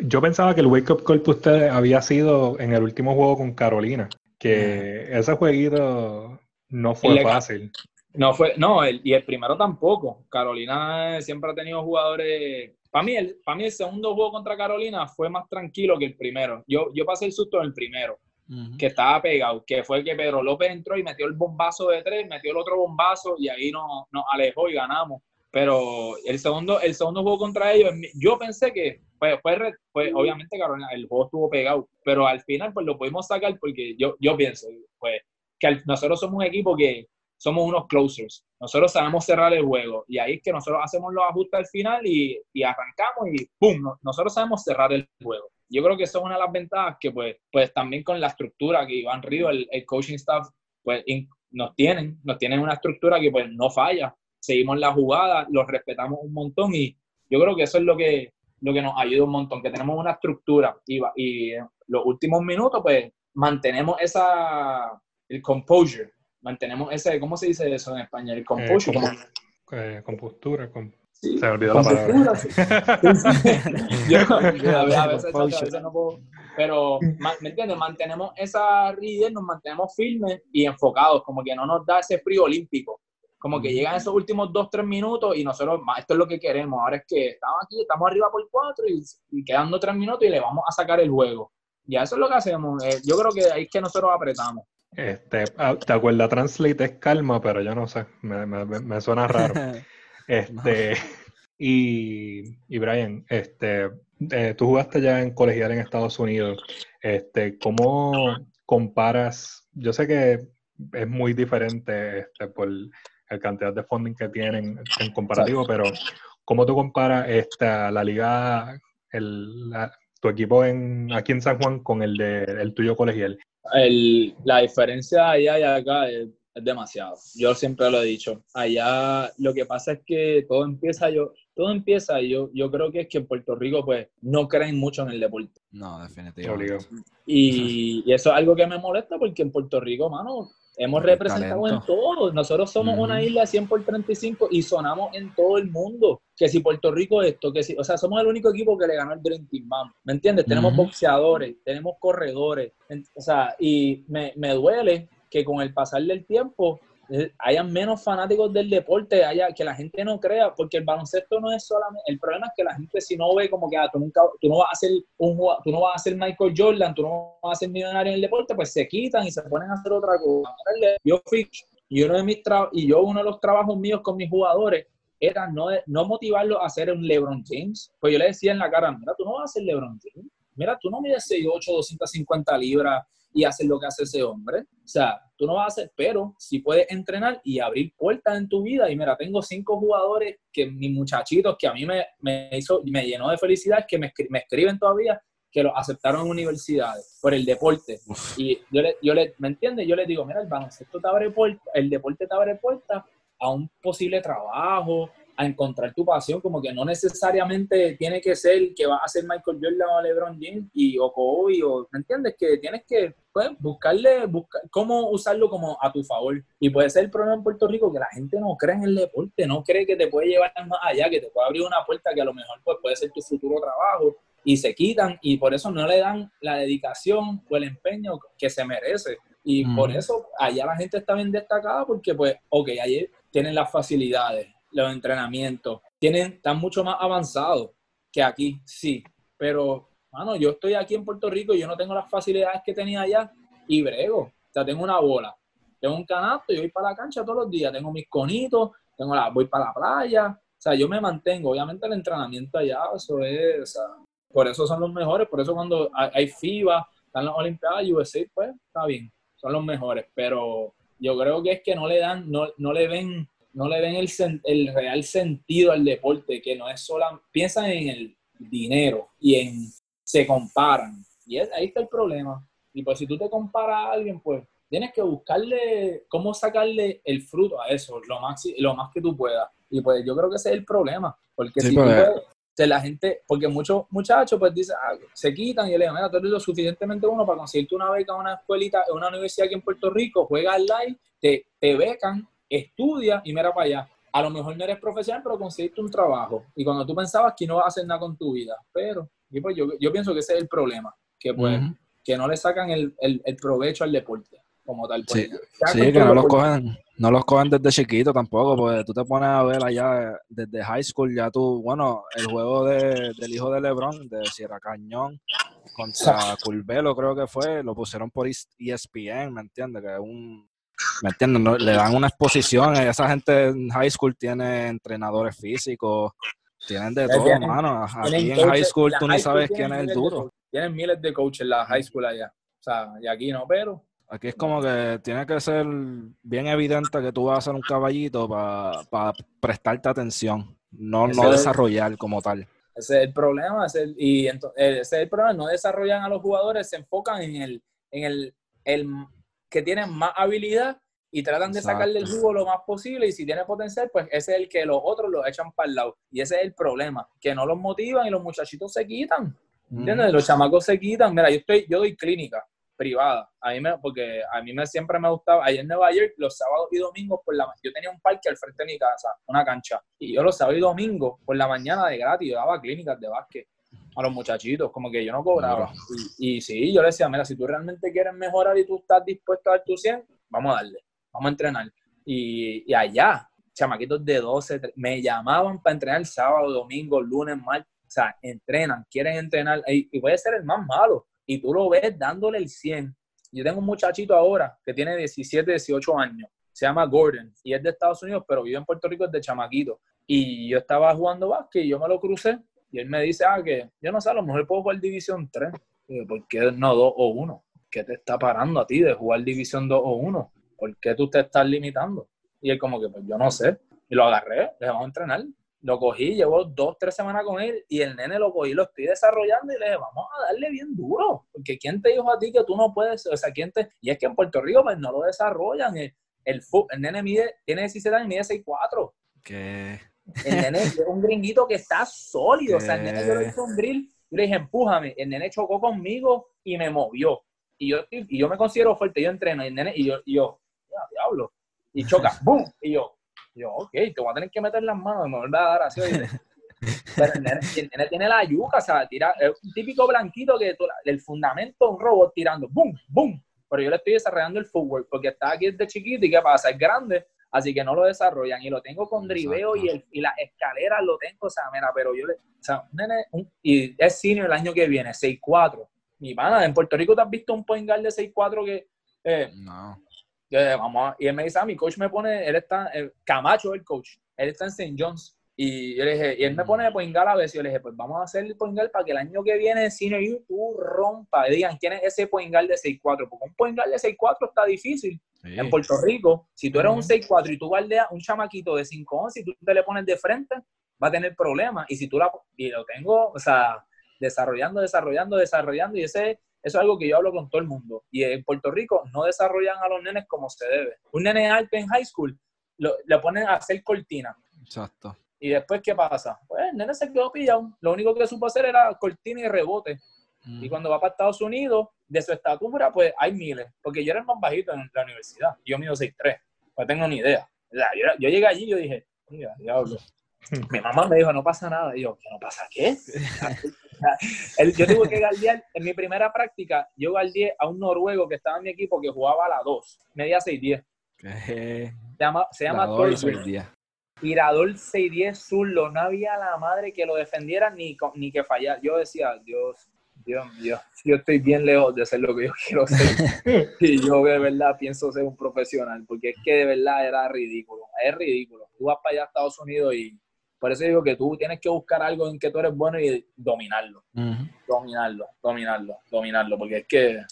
Yo, pensaba que el wake up call para ustedes había sido en el último juego con Carolina, que ese jueguito no fue fácil. No fue, no, el, y el primero tampoco. Carolina siempre ha tenido jugadores. Para mí, el, para mí el segundo juego contra Carolina fue más tranquilo que el primero. Yo, yo pasé el susto en el primero, que estaba pegado, que fue que Pedro López entró y metió el bombazo de tres, metió el otro bombazo y ahí nos, nos alejó y ganamos. Pero el segundo, el segundo juego contra ellos, yo pensé que fue, fue, obviamente Carolina, el juego estuvo pegado, pero al final pues lo pudimos sacar porque yo, yo pienso pues, que nosotros somos un equipo que somos unos closers. Nosotros sabemos cerrar el juego y ahí es que nosotros hacemos los ajustes al final y, y arrancamos y ¡pum! Nosotros sabemos cerrar el juego. Yo creo que eso es una de las ventajas que pues, pues también con la estructura que Iván Río, el, coaching staff, pues nos tienen, nos tienen una estructura que pues no falla. Seguimos la jugada, los respetamos un montón y yo creo que eso es lo que, lo que nos ayuda un montón, que tenemos una estructura y, y los últimos minutos pues mantenemos esa, el composure, mantenemos ese, ¿cómo se dice eso en español? El composure. Eh, compostura, se me olvidó la palabra. a, veces, no puedo, pero, ¿me entiendes? Mantenemos esa rigidez, nos mantenemos firmes y enfocados, como que no nos da ese frío olímpico. Como que llegan esos últimos dos, tres minutos y nosotros, esto es lo que queremos. Ahora es que estamos aquí, estamos arriba por cuatro y, y quedando tres minutos y le vamos a sacar el juego. Y eso es lo que hacemos. Eh, yo creo que ahí es que nosotros apretamos. Este, ah, ¿Te acuerdas? Translate es calma, pero yo no sé, me, me, me suena raro. Este, y, y, Brian, este, eh, tú jugaste ya en colegial en Estados Unidos. Este, ¿Cómo comparas? Yo sé que es muy diferente este, por la cantidad de funding que tienen en comparativo, pero ¿cómo tú comparas esta, la liga, el, tu equipo en, aquí en San Juan con el de el tuyo colegial? El, la diferencia allá y acá es, demasiado. Yo siempre lo he dicho. Allá lo que pasa es que todo empieza, yo, todo empieza, yo, yo creo que es que en Puerto Rico pues no creen mucho en el deporte. No, definitivamente. Y, y eso es algo que me molesta porque en Puerto Rico, mano, Hemos representado en todo. Nosotros somos una isla 100 por 35 y sonamos en todo el mundo. Que si Puerto Rico esto, que si, o sea, somos el único equipo que le ganó el Dream Team, ¿Me entiendes? Tenemos boxeadores, tenemos corredores. O sea, y me, me duele que con el pasar del tiempo eh, hayan menos fanáticos del deporte, haya, que la gente no crea, porque el baloncesto no es solamente, el problema es que la gente si no ve como que ah, tú, nunca, tú no vas a ser un tú no vas a ser Michael Jordan, tú no vas a ser millonario en el deporte, pues se quitan y se ponen a hacer otra cosa. Yo fui, y uno de mis y yo uno de los trabajos míos con mis jugadores era no, no motivarlos a hacer un LeBron James, pues yo le decía en la cara, mira, tú no vas a ser LeBron James, mira, tú no mides 6'8", 250 libras, y hacer lo que hace ese hombre. O sea, tú no vas a hacer, pero si puedes entrenar y abrir puertas en tu vida. Y mira, tengo cinco jugadores que mis muchachitos, que a mí me, me hizo, me llenó de felicidad, que me, me escriben todavía, que lo aceptaron en universidades por el deporte. Y yo le, yo le, ¿me entiendes? Yo les digo, mira, el baloncesto te abre puertas, el deporte te abre puertas a un posible trabajo, a encontrar tu pasión, como que no necesariamente tiene que ser que va a ser Michael Jordan o LeBron James y, o Kobe, o, ¿me entiendes? Que tienes que pues, buscarle, buscar cómo usarlo como a tu favor. Y puede ser el problema en Puerto Rico que la gente no cree en el deporte, no cree que te puede llevar más allá, que te puede abrir una puerta que a lo mejor pues, puede ser tu futuro trabajo y se quitan y por eso no le dan la dedicación o el empeño que se merece. Y por eso allá la gente está bien destacada porque pues, ok, allí tienen las facilidades, los entrenamientos, tienen, están mucho más avanzados que aquí, sí, pero, mano, yo estoy aquí en Puerto Rico y yo no tengo las facilidades que tenía allá y brego, o sea, tengo una bola, tengo un canasto, yo voy para la cancha todos los días, tengo mis conitos, tengo la, voy para la playa, o sea, yo me mantengo, obviamente el entrenamiento allá, eso es, por eso son los mejores, por eso cuando hay FIBA, están las Olimpiadas, USA, pues, está bien, son los mejores, pero yo creo que es que no le dan, no, no le ven no le ven el, el real sentido al deporte, que no es solo, piensan en el dinero y en, se comparan. Y ahí está el problema. Y pues si tú te comparas a alguien, pues tienes que buscarle cómo sacarle el fruto a eso, lo más, lo más que tú puedas. Y pues yo creo que ese es el problema. Porque si pues, la gente, porque muchos muchachos pues dicen, ah, se quitan y le digo, mira, tú eres lo suficientemente bueno para conseguirte una beca en una escuelita, en una universidad aquí en Puerto Rico, juega live, te, te becan estudia y mira para allá. A lo mejor no eres profesional, pero conseguiste un trabajo. Y cuando tú pensabas que no vas a hacer nada con tu vida. Pero pues, yo, yo pienso que ese es el problema. Que pues, que no le sacan el, el, provecho al deporte como tal. Pues. Sí, que no los, cogen, no los cogen desde chiquito tampoco, pues tú te pones a ver allá desde high school, ya tú, bueno, el juego de, del hijo de Lebron, de Sierra Cañón, contra Culvelo creo que fue, lo pusieron por ESPN, ¿me entiendes? Que es un, ¿Me entiendes? le dan una exposición. Esa gente en high school tiene entrenadores físicos, tienen de todo, hermano. Aquí en high school tú ni sabes quién es el duro. tienen miles de coaches en la high school allá. O sea, y aquí no, pero. Aquí es como que tiene que ser bien evidente que tú vas a ser un caballito para prestarte atención, no, no desarrollar como tal. Ese es el problema, y ese es el problema, no desarrollan a los jugadores, se enfocan en el, en el, el que tienen más habilidad y tratan de sacarle el jugo lo más posible y si tiene potencial, pues ese es el que los otros lo echan para el lado. Y ese es el problema, que no los motivan y los muchachitos se quitan. ¿Entiendes? Los chamacos se quitan. Mira, yo estoy, yo doy clínica privada. A mí me, porque a mí me siempre me gustaba, ayer en Nueva York, los sábados y domingos por la yo tenía un parque al frente de mi casa, una cancha, y yo los sábados y domingos por la mañana de gratis, yo daba clínicas de básquet a los muchachitos, como que yo no cobraba. Y, y, sí, yo le decía, mira, si tú realmente quieres mejorar y tú estás dispuesto a dar tu 100, vamos a darle, vamos a entrenar. Y, y allá, chamaquitos de 12, me llamaban para entrenar sábado, domingo, lunes, martes, o sea, entrenan, quieren entrenar, y, y puede ser el más malo, y tú lo ves dándole el 100. Yo tengo un muchachito ahora que tiene 17, 18 años, se llama Gordon, y es de Estados Unidos, pero vive en Puerto Rico desde chamaquito. Y yo estaba jugando básquet y yo me lo crucé y él me dice, ah, que yo no sé, a lo mejor puedo jugar División 3. Y ¿por qué no 2 o 1? ¿Qué te está parando a ti de jugar División 2 o 1? ¿por qué tú te estás limitando? Y él como que, pues yo no sé. Y lo agarré, le vamos a entrenar. Lo cogí, llevo dos, tres semanas con él y el nene lo cogí, lo estoy desarrollando y le dije, vamos a darle bien duro. Porque ¿quién te dijo a ti que tú no puedes? O sea, ¿quién te...? Y es que en Puerto Rico pues no lo desarrollan. El, el, el nene mide, tiene 17 años y mide 6'4". ¿Qué? El nene es un gringuito que está sólido. O sea, el nene yo le hice un drill y le dije, empújame. El nene chocó conmigo y me movió. Y yo, y yo me considero fuerte, yo entreno. Y el nene, y yo, y yo, diablo. Y choca, ¡boom! Y yo, yo, ok, te voy a tener que meter las manos, me vuelve a dar así. Pero el nene, el nene, tiene la yuca, o sea, tira, es un típico blanquito que el fundamento un robot tirando, ¡boom! ¡boom! Pero yo le estoy desarrollando el footwork porque está aquí desde chiquito y ¿qué pasa? Es grande, así que no lo desarrollan. Y lo tengo con driveo y, el, y las escaleras lo tengo, o sea, mira, pero yo le, o sea, un nene, un, y es senior el año que viene, 6'4". Mi pana, en Puerto Rico te has visto un point guard de 6'4 que... Eh, No. eh, vamos a- y él me dice, ah, mi coach me pone, él está, eh, Camacho el coach, él está en St. John's. Y, yo le dije, y él me pone de point guard a veces, yo le dije, pues vamos a hacer el point guard para que el año que viene en U tú rompa, y digan, ¿quién es ese point guard de 6'4? Porque un point guard de 6'4 está difícil. Sí. En Puerto Rico, si tú eres un Ujú. 6'4 y tú guardeas un chamaquito de 5'11 y tú te le pones de frente, va a tener problemas. Y si tú la, y lo tengo, o sea, desarrollando, desarrollando, desarrollando, y ese eso es algo que yo hablo con todo el mundo. Y en Puerto Rico no desarrollan a los nenes como se debe. Un nene alto en high school, lo, le ponen a hacer cortina. Exacto. Y después, ¿qué pasa? Pues el nene se quedó pillado. Lo único que supo hacer era cortina y rebote. Mm. Y cuando va para Estados Unidos, de su estatura, pues hay miles. Porque yo era el más bajito en la universidad. Yo mido 6'3". No tengo ni idea. O sea, yo, yo llegué allí y yo dije, mira, diablo. Mi mamá me dijo, no pasa nada. Y yo, ¿qué no pasa qué? Yo tuve que guardiar, en mi primera práctica, yo guardié a un noruego que estaba en mi equipo que jugaba a la 2, media 6'10. ¿Qué? Se llama, se llama La tirador 6'10 zurdo, no había la madre que lo defendiera ni, que fallara. Yo decía, Dios, Dios mío, yo estoy bien lejos de ser lo que yo quiero ser. y yo de verdad pienso ser un profesional, porque es que de verdad era ridículo, es ridículo. Tú vas para allá a Estados Unidos y por eso digo que tú tienes que buscar algo en que tú eres bueno y dominarlo, dominarlo, dominarlo, dominarlo, porque es que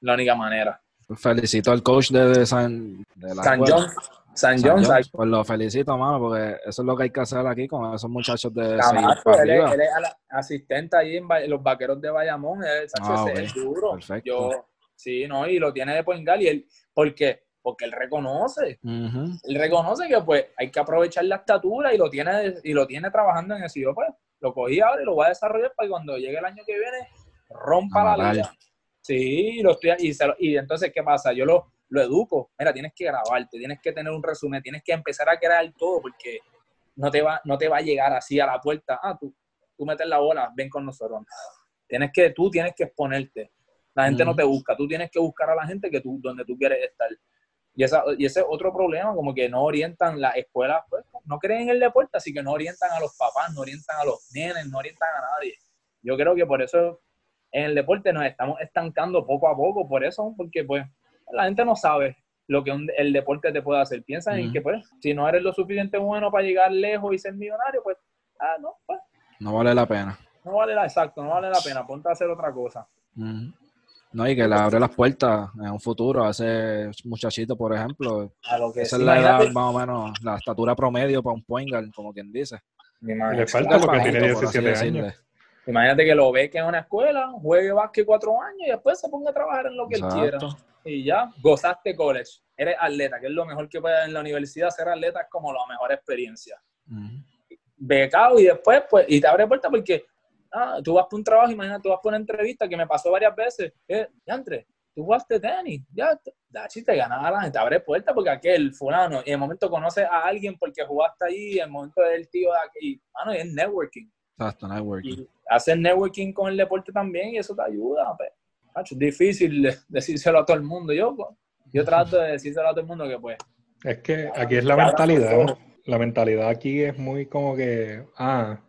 la única manera. Felicito al coach de San, de la San. John, San San John, John's, Pues lo felicito, mano, porque eso es lo que hay que hacer aquí con esos muchachos de Camacho, él, es, él es asistente ahí en los vaqueros de Bayamón. Él, Ah, es duro. Perfecto. Yo, sí, no, y lo tiene de point guard, y él, ¿por qué? Porque él reconoce. Él reconoce que pues hay que aprovechar la estatura y lo tiene, y lo tiene trabajando en eso. Y yo, pues, lo cogí ahora y lo voy a desarrollar para que cuando llegue el año que viene rompa la liga. Sí, lo estoy, y, se lo- y entonces, ¿qué pasa? Yo lo, lo educo. Mira, tienes que grabarte, tienes que tener un resumen, tienes que empezar a crear todo porque no te va, no te va a llegar así a la puerta. Ah, tú, tú metes la bola, ven con nosotros. Tienes que, tú tienes que exponerte. La gente no Ujú. te busca, tú tienes que buscar a la gente que tú, donde tú quieres estar. Y, esa, y ese es otro problema, como que no orientan las escuelas, pues, no creen en el deporte, así que no orientan a los papás, no orientan a los nenes, no orientan a nadie. Yo creo que por eso en el deporte nos estamos estancando poco a poco, por eso, porque pues la gente no sabe lo que un- el deporte te puede hacer. Piensan en que pues si no eres lo suficiente bueno para llegar lejos y ser millonario, pues, ah, no, pues No vale la pena. no vale la, exacto, no vale la pena, ponte a hacer otra cosa. No, y que le abre las puertas en un futuro a ese muchachito, por ejemplo. A lo que Esa es la edad, más o menos, la estatura promedio para un point guard, como quien dice. Le falta porque tiene por así 17 decirle. Imagínate que lo ve que en una escuela, juegue básquet cuatro años y después se ponga a trabajar en lo que él quiera. Y ya, gozaste college. Eres atleta, que es lo mejor que puede en la universidad. Ser atleta es como la mejor experiencia. Becado y después, pues, y te abre puertas porque ah, tú vas por un trabajo, imagínate, tú vas por una entrevista que me pasó varias veces. Eh, Yantre, tú jugaste tenis, ya, Dachi, te ganaba la gente, te abre puertas porque aquel fulano, y en el momento conoces a alguien porque jugaste ahí, en el momento del tío de aquí, mano, y es networking. Exacto, networking. y hacer networking con el deporte también y eso te ayuda. pues. Es difícil de- decírselo a todo el mundo. Yo, pues, yo trato de decírselo a todo el mundo que pues. Es que aquí es la mentalidad. La mentalidad aquí es muy como que, ah,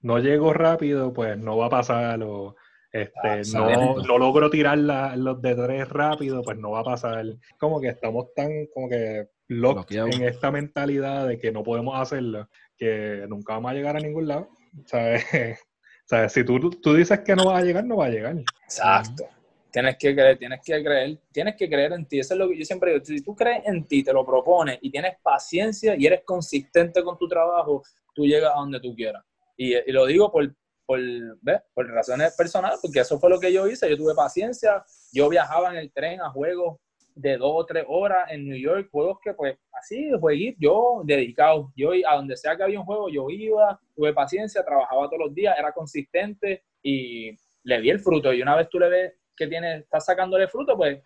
no llego rápido, pues no va a pasar. O, este, no, no logro tirar la- los de tres rápido, pues no va a pasar. Como que estamos tan como que locked en esta mentalidad de que no podemos hacerlo, que nunca vamos a llegar a ningún lado. ¿Sabes? ¿Sabes? Si tú, tú dices que no vas a llegar, no va a llegar. Exacto. Tienes que creer, tienes que creer, tienes que creer en ti. Eso es lo que yo siempre digo. Si tú crees en ti, te lo propones y tienes paciencia y eres consistente con tu trabajo, tú llegas a donde tú quieras. Y, y lo digo por, por, ¿ves? por razones personales, porque eso fue lo que yo hice. Yo tuve paciencia. Yo viajaba en el tren a juegos de dos o tres horas en New York, juegos que pues así, jueguitos, yo dedicado, yo a donde sea que había un juego, yo iba, tuve paciencia, trabajaba todos los días, era consistente y le di el fruto. Y una vez tú le ves que tiene, estás sacándole fruto, pues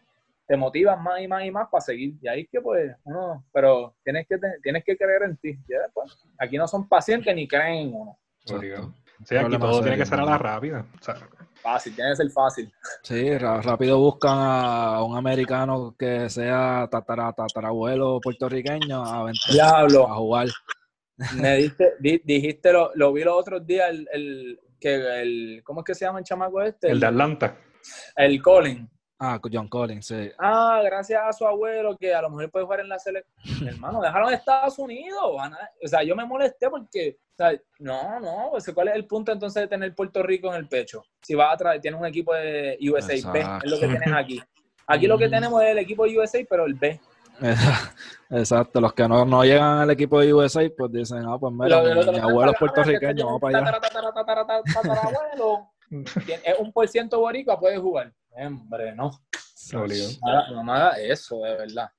te motivas más y más y más para seguir. Y ahí que pues, uno, pero tienes que, tienes que creer en ti. ¿ya? Pues, aquí no son pacientes ni creen en uno. Sí, aquí todo tiene que ser a la rápida. Fácil, tiene que ser fácil. Sí, rápido buscan a un americano que sea tatara, tatarabuelo puertorriqueño a, Diablo. a jugar. Me diste, dijiste, lo, lo vi los otros días, el, el, que el, ¿cómo es que se llama el chamaco este? El de Atlanta. El Colin. Ah, John Collins, sí. Ah, gracias a su abuelo que a lo mejor puede jugar en la selección. Hermano, déjalo en Estados Unidos. O sea, yo me molesté porque, o sea, no, no, ¿cuál es el punto entonces de tener Puerto Rico en el pecho? Si vas a traer, tienes un equipo de USA B, es lo que tienes aquí. Aquí lo que tenemos es el equipo de USA, pero el B. Exacto, los que no, no llegan al equipo de USA, pues dicen, ah, pues mira, mi, abuelo es puertorriqueño, vamos para allá. Es un por ciento boricua, puede jugar. Hombre, no. No, no haga eso, de verdad.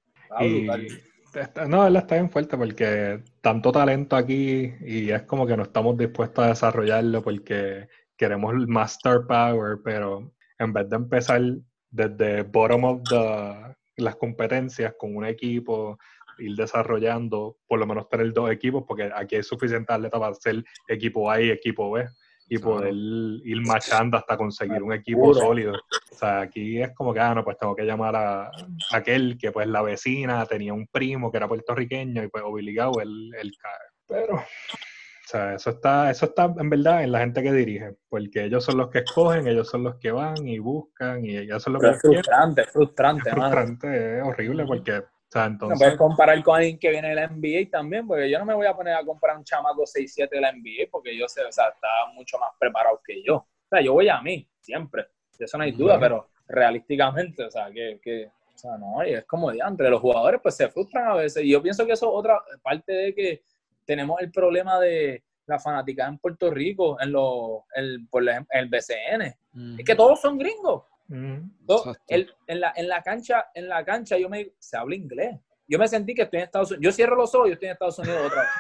no, él está bien fuerte porque tanto talento aquí y es como que no estamos dispuestos a desarrollarlo porque queremos más star power, pero en vez de empezar desde bottom of the, las competencias con un equipo, ir desarrollando, por lo menos tener dos equipos, porque aquí hay suficiente atleta para ser equipo A y equipo B y poder ir marchando hasta conseguir un equipo sólido. O sea, aquí es como que, ah, no, pues tengo que llamar a, aquel que pues la vecina tenía un primo que era puertorriqueño y pues obligado el, el Pero, o sea, eso está, eso está en verdad en la gente que dirige, porque ellos son los que escogen, ellos son los que van y buscan y ellos son los que es frustrante, es frustrante, es frustrante, es horrible porque o sea, entonces... No puedes comparar con alguien que viene de la NBA también, porque yo no me voy a poner a comprar un chamaco 6-7 de la NBA, porque yo sé, o sea, está mucho más preparado que yo. O sea, yo voy a mí, siempre. De eso no hay duda, pero realísticamente, o sea, que, que o sea, no, y es como de entre los jugadores pues se frustran a veces. Y yo pienso que eso es otra parte de que tenemos el problema de la fanática en Puerto Rico, en, lo, el, por ejemplo, el BCN. Es que todos son gringos en, la, en, la cancha, en la cancha yo me se habla inglés. Yo me sentí que estoy en Estados Unidos. Yo cierro los ojos y estoy en Estados Unidos otra vez.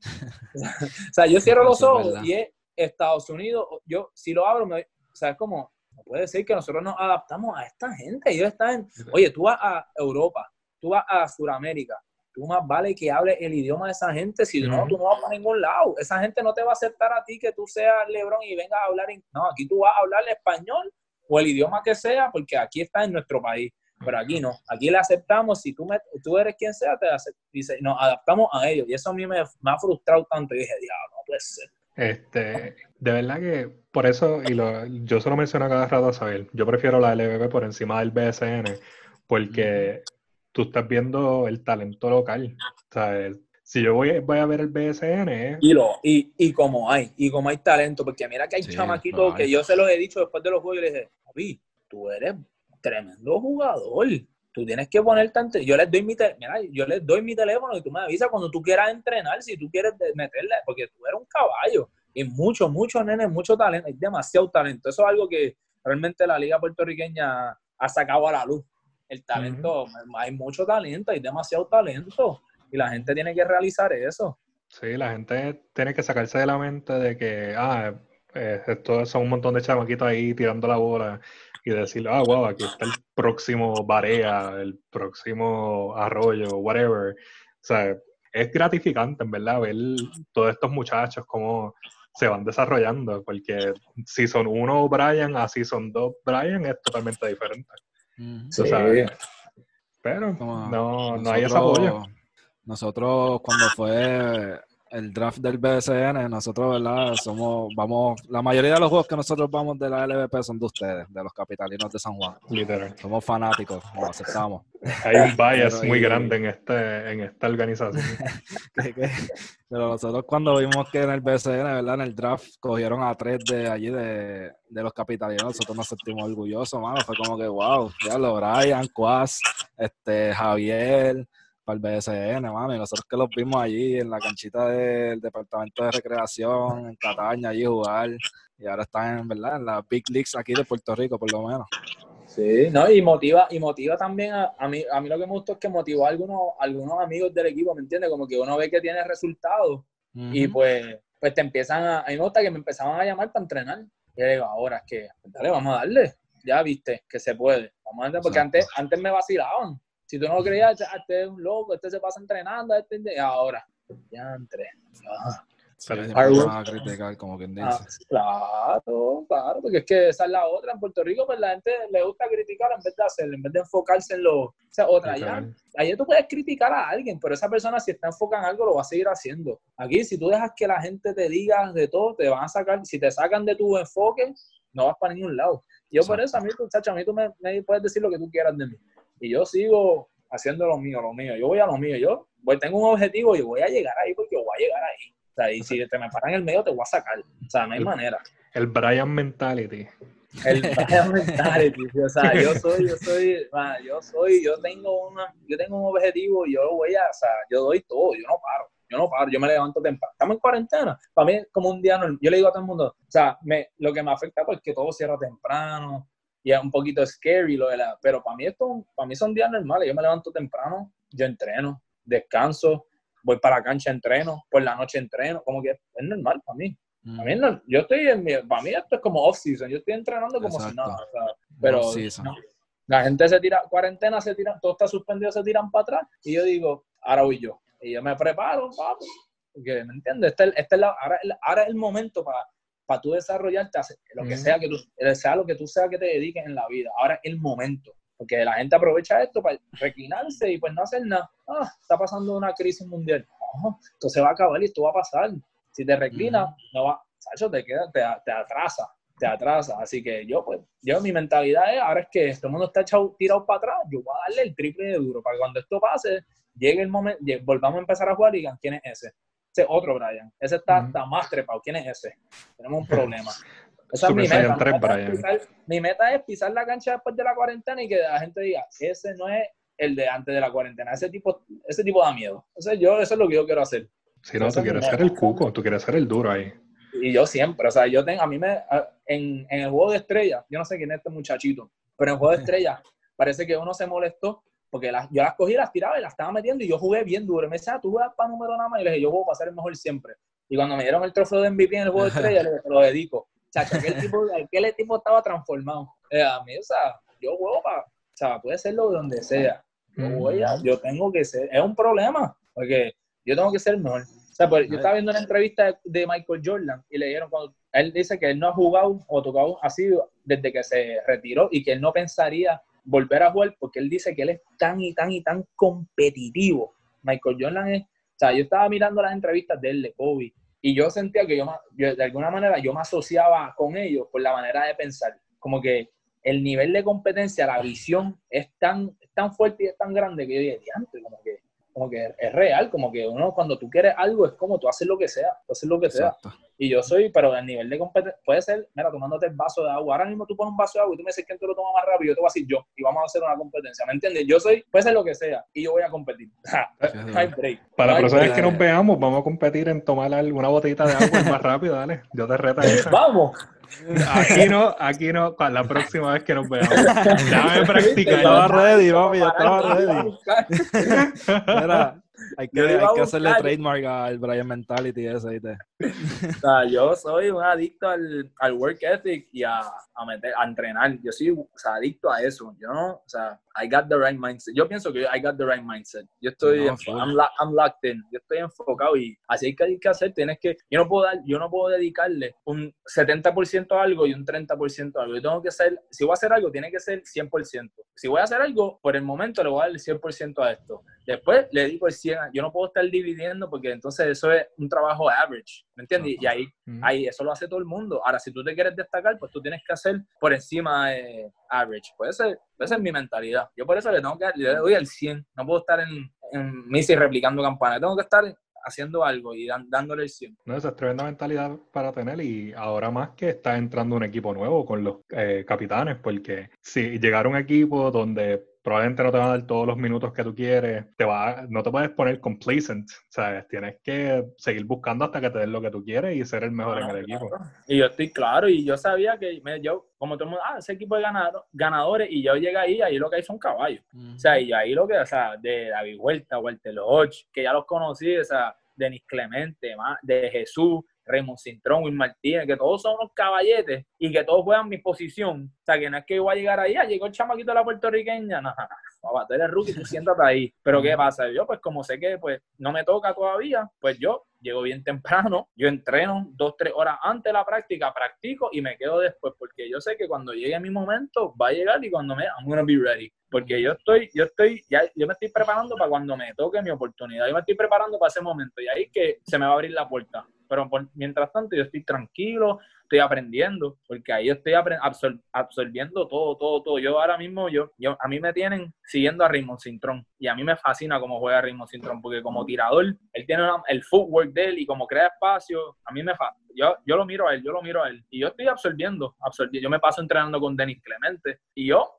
o sea, yo cierro los ojos y es Estados Unidos. Yo, si lo abro, me, o sea, es como, no puede ser que nosotros nos adaptamos a esta gente. Ellos están, oye, tú vas a Europa, tú vas a Sudamérica, tú más vale que hables el idioma de esa gente, si no, tú no vas para ningún lado. Esa gente no te va a aceptar a ti que tú seas Lebron y vengas a hablar, no, aquí tú vas a hablar español o el idioma que sea, porque aquí está en nuestro país. Pero aquí no, aquí le aceptamos, si tú, me, tú eres quien sea, te dice, nos adaptamos a ellos. Y eso a mí me, ha frustrado tanto. Y dije, diablo, no puede ser. Este, de verdad que por eso, y lo, yo solo menciono cada rato a saber, yo prefiero la LBB por encima del BSN, porque tú estás viendo el talento local. Sea, si yo voy, voy a ver el BSN. ¿eh? Y, lo, y, y como hay, y como hay talento, porque mira que hay chamaquitos que yo se los he dicho después de los juegos y les dije, Javi, tú eres tremendo jugador. Tú tienes que ponerte ante. Yo les doy mi mira, yo les doy mi teléfono y tú me avisas cuando tú quieras entrenar, si tú quieres meterle, porque tú eres un caballo. Y mucho, mucho, nene, mucho talento, hay demasiado talento. Eso es algo que realmente la liga puertorriqueña ha sacado a la luz. El talento, hay mucho talento, hay demasiado talento y la gente tiene que realizar eso. Sí, la gente tiene que sacarse de la mente de que, ah, eh, esto son un montón de chamaquitos ahí tirando la bola y decir, ah, wow, aquí está el próximo Barea, el próximo Arroyo, whatever. O sea, es gratificante, en verdad, ver todos estos muchachos cómo se van desarrollando, porque si son uno Brian, así son dos Brian, es totalmente diferente. Sí. Pero no, no hay ese apoyo. Nosotros cuando fue el draft del BSN, nosotros, ¿verdad? Somos, vamos, la mayoría de los juegos que nosotros vamos de la LVP son de ustedes, de los capitalinos de San Juan. Literal. Somos fanáticos, lo aceptamos. Hay un bias muy grande en, este, en esta organización. Pero nosotros cuando vimos que en el BSN, ¿verdad? En el draft cogieron a tres de allí de, de los capitalinos, nosotros nos sentimos orgullosos, mano. Fue como que, wow, ya lo Brian, Quas, este, Javier, para el BSN. Y nosotros que los vimos allí en la canchita del departamento de recreación, en Cataña, allí jugar. Y ahora están, en verdad, en las big leagues aquí de Puerto Rico, por lo menos. Sí, no, y motiva, y motiva también a, a, mí, a mí lo que me gustó es que motivó a algunos, algunos amigos del equipo, ¿me entiendes? Como que uno ve que tiene resultados y pues, pues te empiezan a, a mí me gusta que me empezaban a llamar para entrenar. Y yo digo, ahora es que, dale, vamos a darle, ya viste que se puede. Vamos a darle, porque antes, antes me vacilaban. Si tú no lo creías, este es un loco, este se pasa entrenando, este, y ahora, ya entré. Ah. a criticar, como quien dice. Ah, claro, claro, porque es que esa es la otra. En Puerto Rico, pues la gente le gusta criticar en vez de hacerlo, en vez de enfocarse en lo. O sea, otra, allá, allá tú puedes criticar a alguien, pero esa persona, si está enfocada en algo, lo va a seguir haciendo. Aquí, si tú dejas que la gente te diga de todo, te van a sacar. Si te sacan de tu enfoque, no vas para ningún lado. Yo, por eso, a mí, muchacho, a mí tú me, me puedes decir lo que tú quieras de mí y yo sigo haciendo lo mío, lo mío. Yo voy a lo mío. Yo voy, tengo un objetivo y voy a llegar ahí porque yo voy a llegar ahí. O sea, y si te me paran en el medio, te voy a sacar. O sea, no hay manera. El Brian Mentality. El Brian Mentality. O sea, yo soy, yo soy, yo soy, yo tengo una, yo tengo un objetivo y yo lo voy a, o sea, yo doy todo, yo no paro. Yo no paro, yo me levanto temprano. Estamos en cuarentena. Para mí, como un día normal. Yo le digo a todo el mundo, o sea, me, lo que me afecta pues, es que todo cierra temprano, y es un poquito scary lo de la, pero para mí esto, para mí son días normales, yo me levanto temprano, yo entreno, descanso, voy para la cancha, entreno, por la noche entreno, como que es normal para mí. A mí no, yo estoy en mi, para mí esto es como off season, yo estoy entrenando como si nada, o sea, pero no, la gente se tira, cuarentena se tira, todo está suspendido, se tiran para atrás y yo digo, ahora voy yo. Y yo me preparo, papi, porque, ¿me entiendes? Este, este es la, ahora, ahora es el momento para para tú desarrollarte, lo que sea que tú, sea lo que tú sea que te dediques en la vida. Ahora es el momento, porque la gente aprovecha esto para reclinarse y pues no hacer nada. Ah, está pasando una crisis mundial. esto se va a acabar y esto va a pasar. Si te reclinas, no va, Sacho, te queda, te, te, atrasa, te atrasa. Así que yo, pues, yo mi mentalidad es, ahora es que este mundo está echado, tirado para atrás, yo voy a darle el triple de duro para que cuando esto pase, llegue el momento, volvamos a empezar a jugar y digan, ¿quién es ese? Ese otro Brian. Ese está, más trepado. ¿Quién es ese? Tenemos un problema. Esa es mi meta. Mi meta, es pisar, la cancha después de la cuarentena y que la gente diga, ese no es el de antes de la cuarentena. Ese tipo, ese tipo da miedo. Entonces, yo, eso es lo que yo quiero hacer. Si no, tú quieres ser el cuco, tú quieres ser el duro ahí. Y yo siempre, o sea, yo tengo, a mí me, en, en el juego de estrella, yo no sé quién es este muchachito, pero en el juego de estrella parece que uno se molestó porque las, yo las cogí, las tiraba y las estaba metiendo y yo jugué bien duro. me decía, ah, tú juegas para número nada más. Y le dije, yo juego para ser el mejor siempre. Y cuando me dieron el trofeo de MVP en el juego de estrella, le dije, te lo dedico. Chacho, aquel tipo, aquel tipo estaba transformado. Eh, a mí, o sea, yo juego para, o sea, puede serlo donde sea. Yo, voy a, yo tengo que ser, es un problema, porque yo tengo que ser mejor. O sea, pues, yo estaba viendo una entrevista de, Michael Jordan y le dieron cuando él dice que él no ha jugado o tocado así desde que se retiró y que él no pensaría volver a jugar porque él dice que él es tan y tan y tan competitivo. Michael Jordan es, o sea, yo estaba mirando las entrevistas de él, de Kobe, y yo sentía que yo, de alguna manera yo me asociaba con ellos por la manera de pensar, como que el nivel de competencia, la visión es tan, tan fuerte y es tan grande que yo dije, antes, como que, como que es real, como que uno cuando tú quieres algo es como tú haces lo que sea, tú haces lo que sea. Y yo soy, pero a nivel de competencia, puede ser, mira, tomándote el vaso de agua. Ahora mismo tú pones un vaso de agua y tú me dices quién te lo toma más rápido, yo te voy a decir yo. Y vamos a hacer una competencia, ¿me entiendes? Yo soy, puede ser lo que sea, y yo voy a competir. Para las personas que nos veamos, vamos a competir en tomar una botellita de agua más rápido, dale. Yo te reto a eso. Vamos. Aquí no, aquí no, para la próxima vez que nos veamos. Déjame practicar. Estaba ready, papi, ya estaba ready. Mira, hay que, hay que hacerle trademark al Brian Mentality ese, ¿viste? O sea, yo soy un adicto al, al work ethic y a, a, meter, a entrenar. Yo soy o sea, adicto a eso. Yo no, o sea, I got the right mindset. Yo pienso que I got the right mindset. Yo estoy, no, I'm, I'm, locked in. Yo estoy enfocado y así hay que, hay que hacer. Tienes que, yo no puedo dar, yo no puedo dedicarle un 70% a algo y un 30% a algo. Yo tengo que ser, si voy a hacer algo, tiene que ser 100%. Si voy a hacer algo, por el momento le voy a dar el 100% a esto. Después le digo el 100. Yo no puedo estar dividiendo porque entonces eso es un trabajo average. ¿Me entiendes? Y ahí, ahí eso lo hace todo el mundo. Ahora, si tú te quieres destacar, pues tú tienes que hacer por encima de average. Pues esa, esa es mi mentalidad. Yo por eso le tengo que le doy el 100. No puedo estar en, en Missy replicando campanas. Tengo que estar haciendo algo y dándole el 100. No, esa es tremenda mentalidad para tener y ahora más que está entrando un equipo nuevo con los eh, capitanes, porque si llegara un equipo donde probablemente no te van a dar todos los minutos que tú quieres, te va, no te puedes poner complacent, ¿sabes? Tienes que seguir buscando hasta que te den lo que tú quieres y ser el mejor en el equipo. Y yo estoy claro, y yo sabía que yo, como todo el mundo, ah, ese equipo de ganadores, y yo llegué ahí, ahí lo que hay son caballos. O sea, y ahí lo que, o sea, de David Huerta, Walter Lodge, que ya los conocí, o sea, Denis Clemente, de Jesús, Raymond Cintrón, Will Martínez, que todos son unos caballetes y que todos juegan mi posición. O sea, que no es que yo voy a llegar ahí, ah, llegó el chamaquito de la puertorriqueña, no, no, no, tú eres rookie, tú siéntate ahí. Pero ¿qué pasa? Yo, pues como sé que pues no me toca todavía, pues yo llego bien temprano, yo entreno dos, tres horas antes de la práctica, practico y me quedo después, porque yo sé que cuando llegue mi momento va a llegar y cuando me, I'm gonna be ready. Porque yo estoy, yo estoy, ya, yo me estoy preparando para cuando me toque mi oportunidad, yo me estoy preparando para ese momento y ahí que se me va a abrir la puerta. Pero mientras tanto yo estoy tranquilo, estoy aprendiendo, porque ahí estoy absorbiendo todo, todo, todo. Yo ahora mismo, yo, yo, a mí me tienen siguiendo a Raymond Cintrón y a mí me fascina cómo juega Raymond Cintrón, porque como tirador, él tiene el footwork de él y como crea espacio, a mí me yo, yo lo miro a él, yo lo miro a él y yo estoy absorbiendo, absorbiendo. yo me paso entrenando con Denis Clemente y yo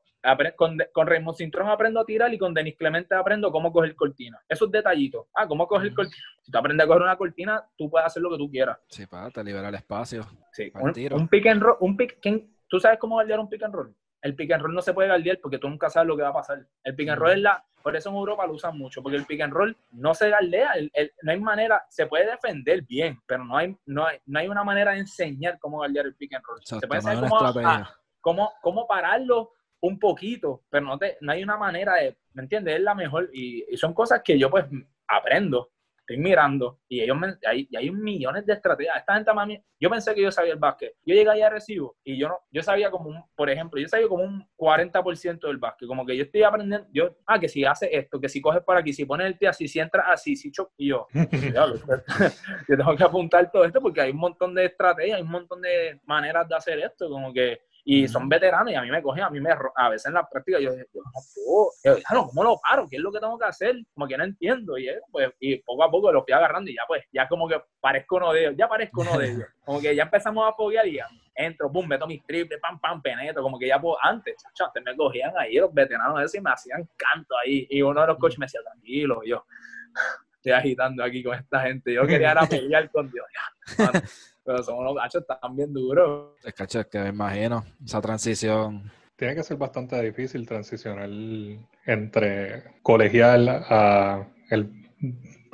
con, con Raymond Cintrón aprendo a tirar y con Denis Clemente aprendo cómo coger cortina. Esos detallitos. Ah, cómo coger cortina. Si tú aprendes a coger una cortina, tú puedes hacer lo que tú quieras. Sí, para, te libera el espacio. Sí, un, un, pick and roll. Un pick, ¿Tú sabes cómo guardiar un pick and roll? El pick and roll no se puede guardiar porque tú nunca sabes lo que va a pasar. El pick and roll es la. Por eso en Europa lo usan mucho, porque el pick and roll no se galdea, no hay manera, se puede defender bien, pero no hay, no hay, no hay una manera de enseñar cómo guardiar el pick and roll. se puede saber cómo, cómo, pararlo un poquito, pero no, te, no hay una manera de, ¿me entiendes? Es la mejor y, son cosas que yo pues aprendo, estoy mirando y ellos me, hay, hay millones de estrategias. Esta gente mami, yo pensé que yo sabía el básquet. Yo llegué ahí a recibo y yo no, yo sabía como un, por ejemplo, yo sabía como un 40% del básquet, como que yo estoy aprendiendo, yo, ah, que si hace esto, que si coges por aquí, si pones el pie así, si entra así, si choc, y yo, yo tengo que apuntar todo esto porque hay un montón de estrategias, hay un montón de maneras de hacer esto, como que y son veteranos y a mí me cogen, a mí me, a veces en la práctica yo, yo no puedo, yo, ¿cómo lo paro? ¿Qué es lo que tengo que hacer? Como que no entiendo y, pues, y poco a poco lo fui agarrando y ya pues, ya como que parezco uno de ellos, ya parezco uno de ellos, como que ya empezamos a foguear y ya, entro, pum, meto mis triples, pam, pam, penetro, como que ya pues, antes, chacho, antes me cogían ahí los veteranos esos y me hacían canto ahí y uno de los coaches me decía, tranquilo, y yo estoy agitando aquí con esta gente, yo quería ir a pelear con Dios, ya, pero son unos gachos bien duros. Es cacho, es que me imagino esa transición. Tiene que ser bastante difícil transicionar entre colegial a el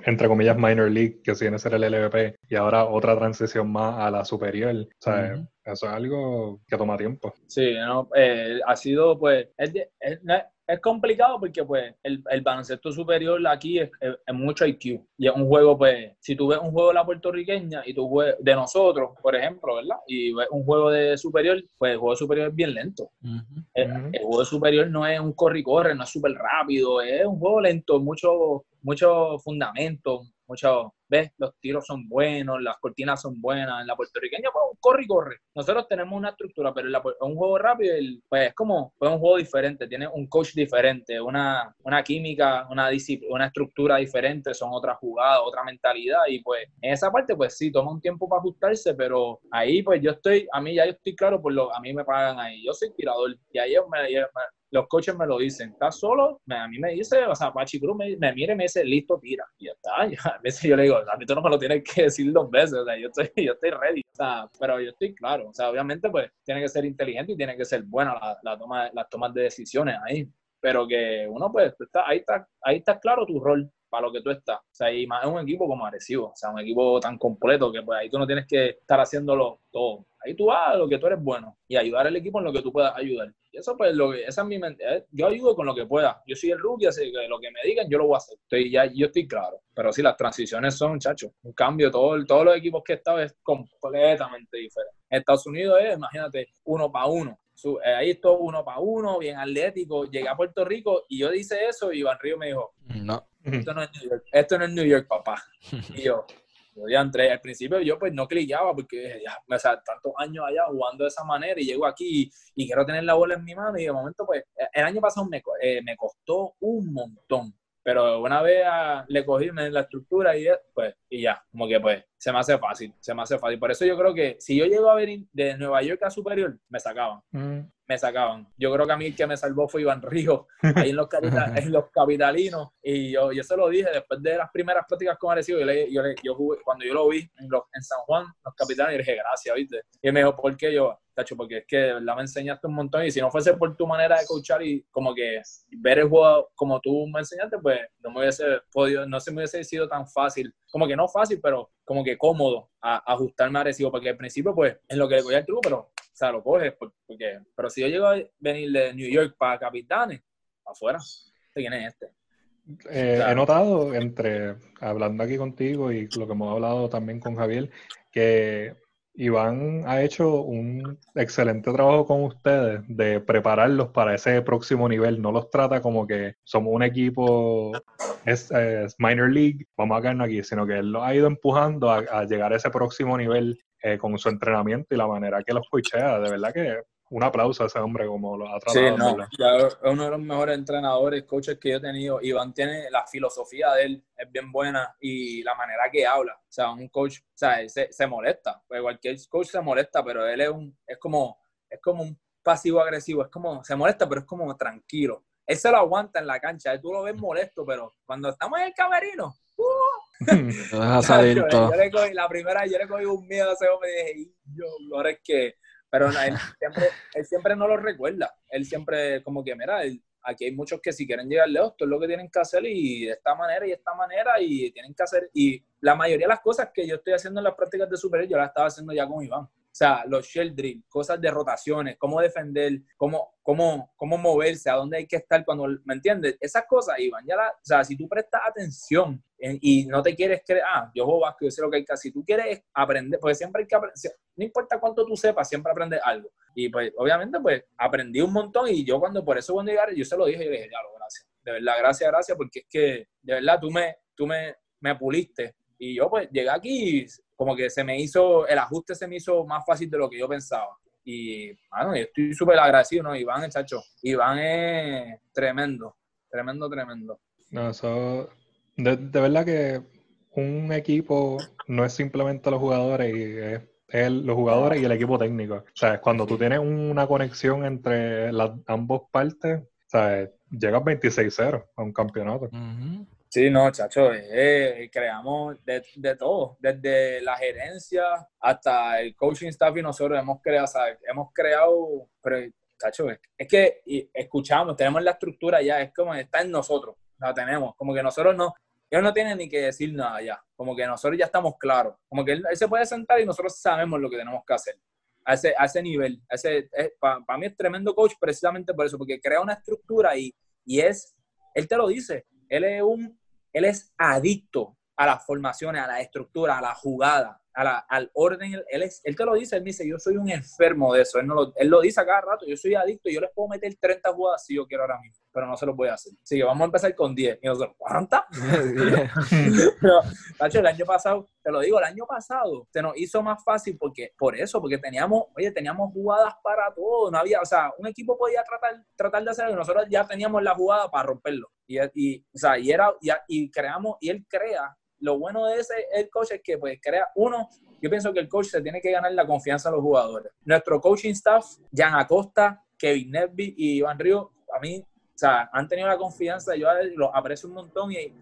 entre comillas minor league que viene a ser el LVP y ahora otra transición más a la superior. O sea, eso es algo que toma tiempo. Sí, no, eh, ha sido pues es, es, es complicado porque pues el, el baloncesto superior aquí es, es, mucho IQ y es un juego pues si tú ves un juego de la puertorriqueña y tú ves de nosotros por ejemplo verdad y ves un juego de superior pues el juego superior es bien lento. El, el, juego superior no es un corre y corre no es súper rápido es un juego lento mucho mucho fundamento mucho, ves, los tiros son buenos, las cortinas son buenas. En la puertorriqueña, pues, corre y corre. Nosotros tenemos una estructura, pero en la, un juego rápido, pues es como pues, un juego diferente, tiene un coach diferente, una, una química, una, una estructura diferente, son otras jugadas, otra mentalidad. Y pues en esa parte, pues sí, toma un tiempo para ajustarse, pero ahí, pues yo estoy, a mí ya yo estoy claro, por lo a mí me pagan ahí. Yo soy tirador y ahí me, me, los coaches me lo dicen, ¿estás solo? a mí me dice, o sea, Pachi Cruz me, me mira y me dice, listo, tira. Y ya está. a veces yo le digo, a mí tú no me lo tienes que decir dos veces, o sea, yo estoy, yo estoy ready. O sea, pero yo estoy claro. O sea, obviamente, pues, tiene que ser inteligente y tiene que ser buena la, la toma, las tomas de decisiones ahí. Pero que uno, pues, está, ahí, está, ahí está claro tu rol. Para lo que tú estás. O sea, y más un equipo como agresivo, o sea, un equipo tan completo que pues ahí tú no tienes que estar haciéndolo todo. Ahí tú vas a lo que tú eres bueno y ayudar al equipo en lo que tú puedas ayudar. Y eso pues, lo que, esa es mi mente. Eh, yo ayudo con lo que pueda. Yo soy el rookie, así que lo que me digan yo lo voy a hacer. Yo estoy claro. Pero sí, las transiciones son, muchachos, un cambio. Todo, todos los equipos que he estado es completamente diferente. Estados Unidos es, imagínate, uno para uno. Eh, ahí esto uno para uno, bien atlético. Llegué a Puerto Rico y yo dice eso y Iván Río me dijo, no. Esto no es New York, esto no es New York, papá. Y yo, yo ya entré, al principio yo pues no cliqueaba porque ya, o sea, tantos años allá jugando de esa manera y llego aquí y, quiero tener la bola en mi mano y de momento pues el año pasado me, eh, me costó un montón pero una vez le cogí en la estructura y pues y ya, como que pues se me hace fácil, se me hace fácil. Por eso yo creo que si yo llego a ver de Nueva York a Superior, me sacaban. Mm. Me sacaban. Yo creo que a mí el que me salvó fue Iván Río, ahí en los, en los capitalinos. Y yo, yo se lo dije después de las primeras prácticas con Arecibo. Yo, le, yo, yo jugué, cuando yo lo vi en, los, en San Juan, los capitalinos, y dije, gracias, ¿viste? Y él me dijo, ¿por qué? Yo, tacho, porque es que de verdad me enseñaste un montón. Y si no fuese por tu manera de coachar y como que ver el juego como tú me enseñaste, pues no me hubiese podido, no se me hubiese sido tan fácil como que no fácil, pero como que cómodo a, ajustarme a Arecibo, porque al principio, pues, es lo que le cogía el truco, pero, o sea, lo coges, porque, pero si yo llego a venir de New York para Capitanes, afuera, ¿quién es este? Eh, he notado, entre hablando aquí contigo y lo que hemos hablado también con Javier, que Iván ha hecho un excelente trabajo con ustedes de prepararlos para ese próximo nivel. No los trata como que somos un equipo, es, minor league, vamos a quedarnos aquí, sino que él los ha ido empujando a, llegar a ese próximo nivel eh, con su entrenamiento y la manera que los coachea. De verdad que un aplauso a ese hombre como lo ha tratado. Sí, no, es uno de los mejores entrenadores, coaches que yo he tenido. Iván tiene la filosofía de él, es bien buena y la manera que habla. O sea, un coach, o sea, se, se molesta. Pues cualquier coach se molesta, pero él es un, es como, es como un pasivo agresivo, es como, se molesta, pero es como tranquilo. Él se lo aguanta en la cancha, tú lo ves molesto, pero cuando estamos en el camerino, ¡uh! yo, le cogí, la primera, yo le cogí un miedo a ese hombre y dije, yo, lo es que pero él siempre, él siempre no lo recuerda. Él siempre como que, mira, aquí hay muchos que si quieren llegar lejos, esto es lo que tienen que hacer y de esta manera y de esta manera y tienen que hacer. Y la mayoría de las cosas que yo estoy haciendo en las prácticas de superior, yo las estaba haciendo ya con Iván. O sea, los shell drill, cosas de rotaciones, cómo defender, cómo, cómo, cómo moverse, a dónde hay que estar cuando, ¿me entiendes? Esas cosas, Iván, ya la, o sea, si tú prestas atención y no te quieres creer, ah, yo juego básquet, yo sé lo que hay que hacer, si tú quieres aprender, porque siempre hay que aprender, no importa cuánto tú sepas, siempre aprendes algo. Y pues, obviamente, pues, aprendí un montón y yo cuando, por eso cuando llegué, yo se lo dije, yo dije, ya, lo gracias. De verdad, gracias, gracias, porque es que, de verdad, tú me, tú me, me puliste. Y yo, pues, llegué aquí y como que se me hizo, el ajuste se me hizo más fácil de lo que yo pensaba. Y, bueno, yo estoy súper agradecido, ¿no? Iván, chacho, Iván es tremendo, tremendo, tremendo. No, eso, de, verdad que un equipo no es simplemente los jugadores y es los jugadores y el equipo técnico. O sea, cuando tú tienes una conexión entre las ambos partes, o sea, llegas 26-0 a un campeonato. Sí, no, chacho, eh, creamos de, de, todo, desde la gerencia hasta el coaching staff y nosotros hemos creado, hemos creado, pero, chacho, es, que escuchamos, tenemos la estructura ya, es como está en nosotros, la tenemos, como que nosotros no, ellos no tienen ni que decir nada ya, como que nosotros ya estamos claros, como que él, se puede sentar y nosotros sabemos lo que tenemos que hacer. A ese, a ese nivel, ese, para mí es tremendo coach precisamente por eso, porque crea una estructura y, y es, él te lo dice, él es un él es adicto a las formaciones, a la estructura, a la jugada al orden, él, es, él te lo dice, él dice, yo soy un enfermo de eso, él, no lo, él lo dice a cada rato, yo soy adicto, yo les puedo meter 30 jugadas si yo quiero ahora mismo, pero no se los voy a hacer. Así que vamos a empezar con 10. Y nosotros, ¿cuántas? pero, Tacho, el año pasado, te lo digo, el año pasado se nos hizo más fácil porque, por eso, porque teníamos, oye, teníamos jugadas para todo, no había, o sea, un equipo podía tratar, tratar de hacerlo y nosotros ya teníamos la jugada para romperlo. Y, y, o sea, y, era, y, y creamos, y él crea lo bueno de ese el coach es que pues crea uno, yo pienso que el coach se tiene que ganar la confianza de los jugadores. Nuestro coaching staff, Jan Acosta, Kevin Nesby y Iván Río, a mí, o sea, han tenido la confianza, yo los aprecio un montón y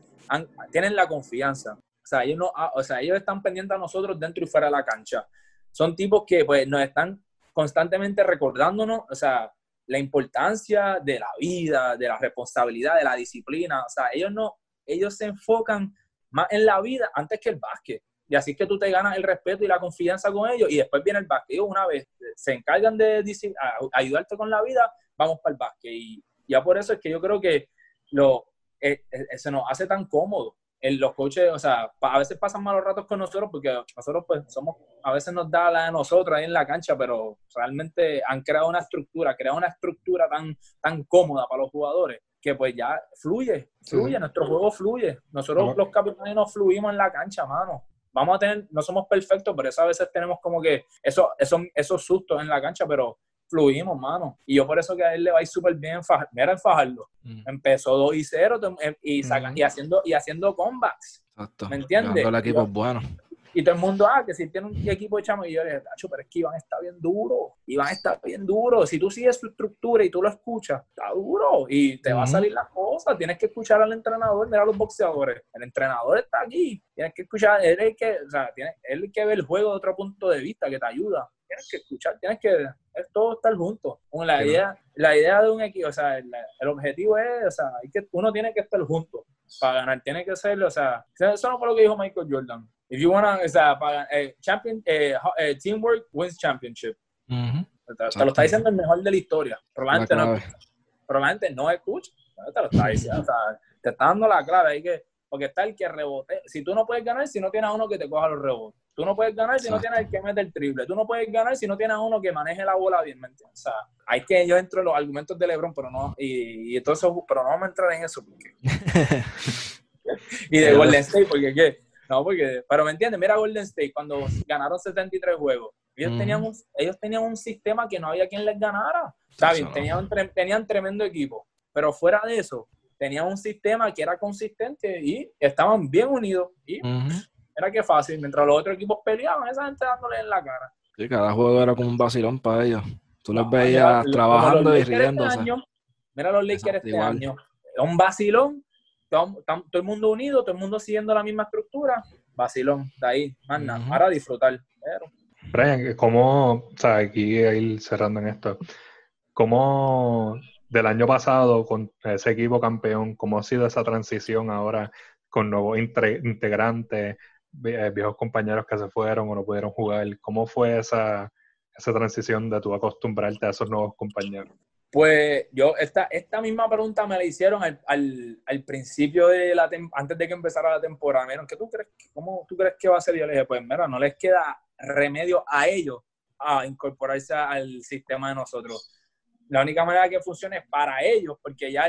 tienen la confianza. O sea, ellos no, ah, o sea, ellos están pendientes a nosotros dentro y fuera de la cancha. Son tipos que pues nos están constantemente recordándonos, o sea, la importancia de la vida, de la responsabilidad, de la disciplina. O sea, ellos no, ellos se enfocan más en la vida antes que el básquet. Y así es que tú te ganas el respeto y la confianza con ellos y después viene el básquet. una vez se encargan de ayudarte con la vida, vamos para el básquet. Y ya por eso es que yo creo que eh, eh, se nos hace tan cómodo. En los coaches, o sea, a veces pasan malos ratos con nosotros porque nosotros pues somos, a veces nos da la de nosotros ahí en la cancha, pero realmente han creado una estructura, creado una estructura tan, tan cómoda para los jugadores que pues ya fluye, fluye, nuestro juego fluye. Nosotros los capitanes fluimos en la cancha, mano. Vamos a tener, no somos perfectos, pero eso a veces tenemos como que eso, eso, esos sustos en la cancha, pero fluimos, mano. Y yo por eso que a él le va a ir súper bien en Fajardo. Mira en Fajardo. Empezó 2 y 0 y, sacan, y, haciendo, y haciendo comebacks. Exacto. ¿Me entiendes? el equipo es bueno. Y todo el mundo, ah, que si tiene un equipo de chamo, y yo le dije, pero es que Iván está bien duro, Iván está bien duro. Si tú sigues su estructura y tú lo escuchas, está duro y te va a salir la cosa. Tienes que escuchar al entrenador, mira a los boxeadores. El entrenador está aquí, tienes que escuchar, él es que, o sea, tiene, él que ve el juego de otro punto de vista que te ayuda. Tienes que escuchar, tienes que todo estar junto. La idea, la idea de un equipo, o sea, el, el objetivo es, o sea, hay que, uno tiene que estar junto para ganar, tiene que ser, o sea, eso no fue lo que dijo Michael Jordan If you wanna, o sea, para, eh, champion, eh, eh, teamwork wins championship. te, lo está diciendo el mejor de la historia. Probablemente no, probablemente no escucha. Te lo está diciendo, o sea, te está dando la clave. Hay que, porque está el que rebote. Si tú no puedes ganar si no tienes a uno que te coja los rebotes. Tú no puedes ganar si no tienes el que mete el triple. Tú no puedes ganar si no tienes a uno que maneje la bola bien, ¿me entiendes? O sea, hay que yo entro en los argumentos de LeBron, pero no, y, y entonces, pero no vamos a entrar en eso porque. y de Golden State, porque ¿qué? No, porque, pero me entiendes, mira Golden State cuando ganaron 73 juegos. Ellos, tenían un, ellos tenían un sistema que no había quien les ganara. ¿Sabes? Tenían, tenían tremendo equipo. Pero fuera de eso, tenían un sistema que era consistente y estaban bien unidos. Y era que fácil. Mientras los otros equipos peleaban, esa gente dándole en la cara. Sí, cada juego era como un vacilón para ellos. Tú los veías trabajando y este riéndose. mira los Lakers este año. Un vacilón todo, el mundo unido, todo el mundo siguiendo la misma estructura, vacilón, de ahí, más nada, para disfrutar. Pero... Brian, ¿cómo, o sea, aquí ir cerrando en esto, cómo del año pasado con ese equipo campeón, cómo ha sido esa transición ahora con nuevos integrantes, eh, viejos compañeros que se fueron o no pudieron jugar? ¿Cómo fue esa, esa transición de tú acostumbrarte a esos nuevos compañeros? Pues yo, esta, esta misma pregunta me la hicieron al, al, principio de la antes de que empezara la temporada. Me ¿qué tú crees, ¿cómo tú crees que va a ser? Yo le dije, pues mira, no les queda remedio a ellos a incorporarse al sistema de nosotros. La única manera que funcione es para ellos, porque ya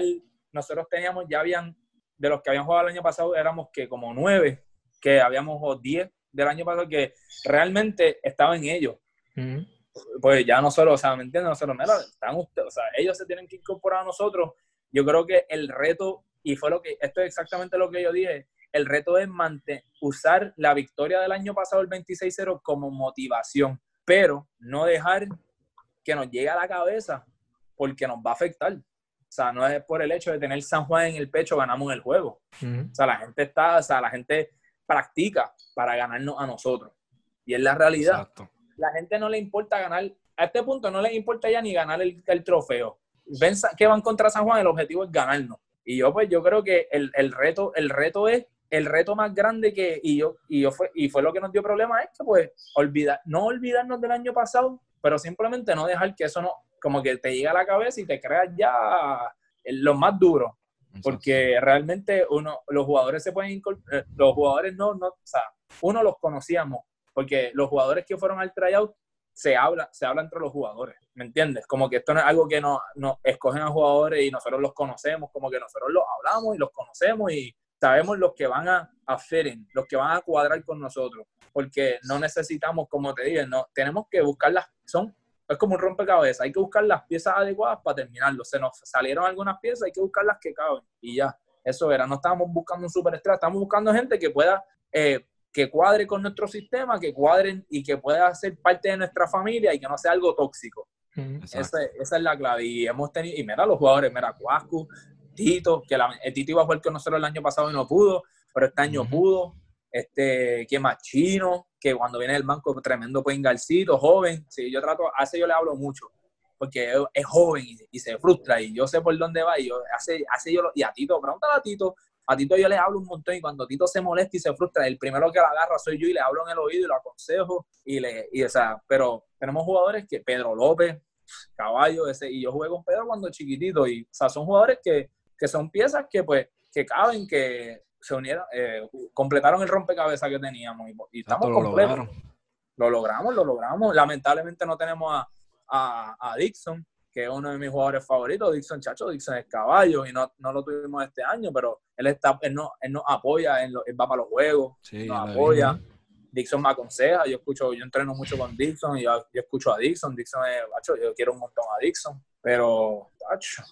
nosotros teníamos, ya habían, de los que habían jugado el año pasado, éramos que como nueve, que habíamos o diez del año pasado, que realmente estaban ellos pues ya nosotros, o sea, ¿me entiendes? Nosotros, mira, están ustedes, o sea, ellos se tienen que incorporar a nosotros. Yo creo que el reto, y fue lo que, esto es exactamente lo que yo dije, el reto es mantener, usar la victoria del año pasado, el 26-0, como motivación, pero no dejar que nos llegue a la cabeza porque nos va a afectar. O sea, no es por el hecho de tener San Juan en el pecho, ganamos el juego. O sea, la gente está, o sea, la gente practica para ganarnos a nosotros. Y es la realidad. Exacto la gente no le importa ganar, a este punto no le importa ya ni ganar el, trofeo. Ven que van contra San Juan, el objetivo es ganarnos. Y yo pues yo creo que el, reto, el reto es el reto más grande que, y yo, y yo fue, y fue lo que nos dio problema es que pues olvidar, no olvidarnos del año pasado, pero simplemente no dejar que eso no, como que te llegue a la cabeza y te creas ya lo más duro. Porque realmente uno, los jugadores se pueden eh, los jugadores no, no, o sea, uno los conocíamos, porque los jugadores que fueron al tryout se habla, se habla entre los jugadores, ¿me entiendes? Como que esto no es algo que nos no, escogen a jugadores y nosotros los conocemos, como que nosotros los hablamos y los conocemos y sabemos los que van a, a los que van a cuadrar con nosotros, porque no necesitamos, como te dije, no, tenemos que buscar las, son, es como un rompecabezas, hay que buscar las piezas adecuadas para terminarlo, se nos salieron algunas piezas, hay que buscar las que caben y ya, eso era, no estábamos buscando un superestrella, estamos buscando gente que pueda eh, que cuadre con nuestro sistema, que cuadren y que pueda ser parte de nuestra familia y que no sea algo tóxico. esa, es la clave. Y hemos tenido, y mira los jugadores, mira Cuascu, Tito, que la, el Tito iba a jugar con nosotros el año pasado y no pudo, pero este año pudo. Este, que más chino, que cuando viene del banco, tremendo Garcito, joven. Sí, yo trato, ese yo le hablo mucho, porque es joven y, se frustra, y yo sé por dónde va, y hace, hace yo, y a Tito, pregúntale a Tito, A Tito yo le hablo un montón y cuando Tito se molesta y se frustra, el primero que la agarra soy yo y le hablo en el oído y lo aconsejo. Y le, y, o sea, pero tenemos jugadores que Pedro López, Caballo, ese, y yo jugué con Pedro cuando chiquitito. Y, o sea, son jugadores que, que son piezas que, pues, que caben, que se unieron, eh, completaron el rompecabezas que teníamos. Y, estamos completos. Lo logramos, lo logramos. Lamentablemente no tenemos a, a, a Dixon, que es uno de mis jugadores favoritos, Dixon Chacho, Dixon es caballo, y no, no lo tuvimos este año, pero él está, él, no, él nos apoya, él, va para los juegos, nos apoya. Dixon me aconseja, yo escucho, yo entreno mucho con Dixon y yo, escucho a Dixon, Dixon es, macho, yo quiero un montón a Dixon, pero, macho,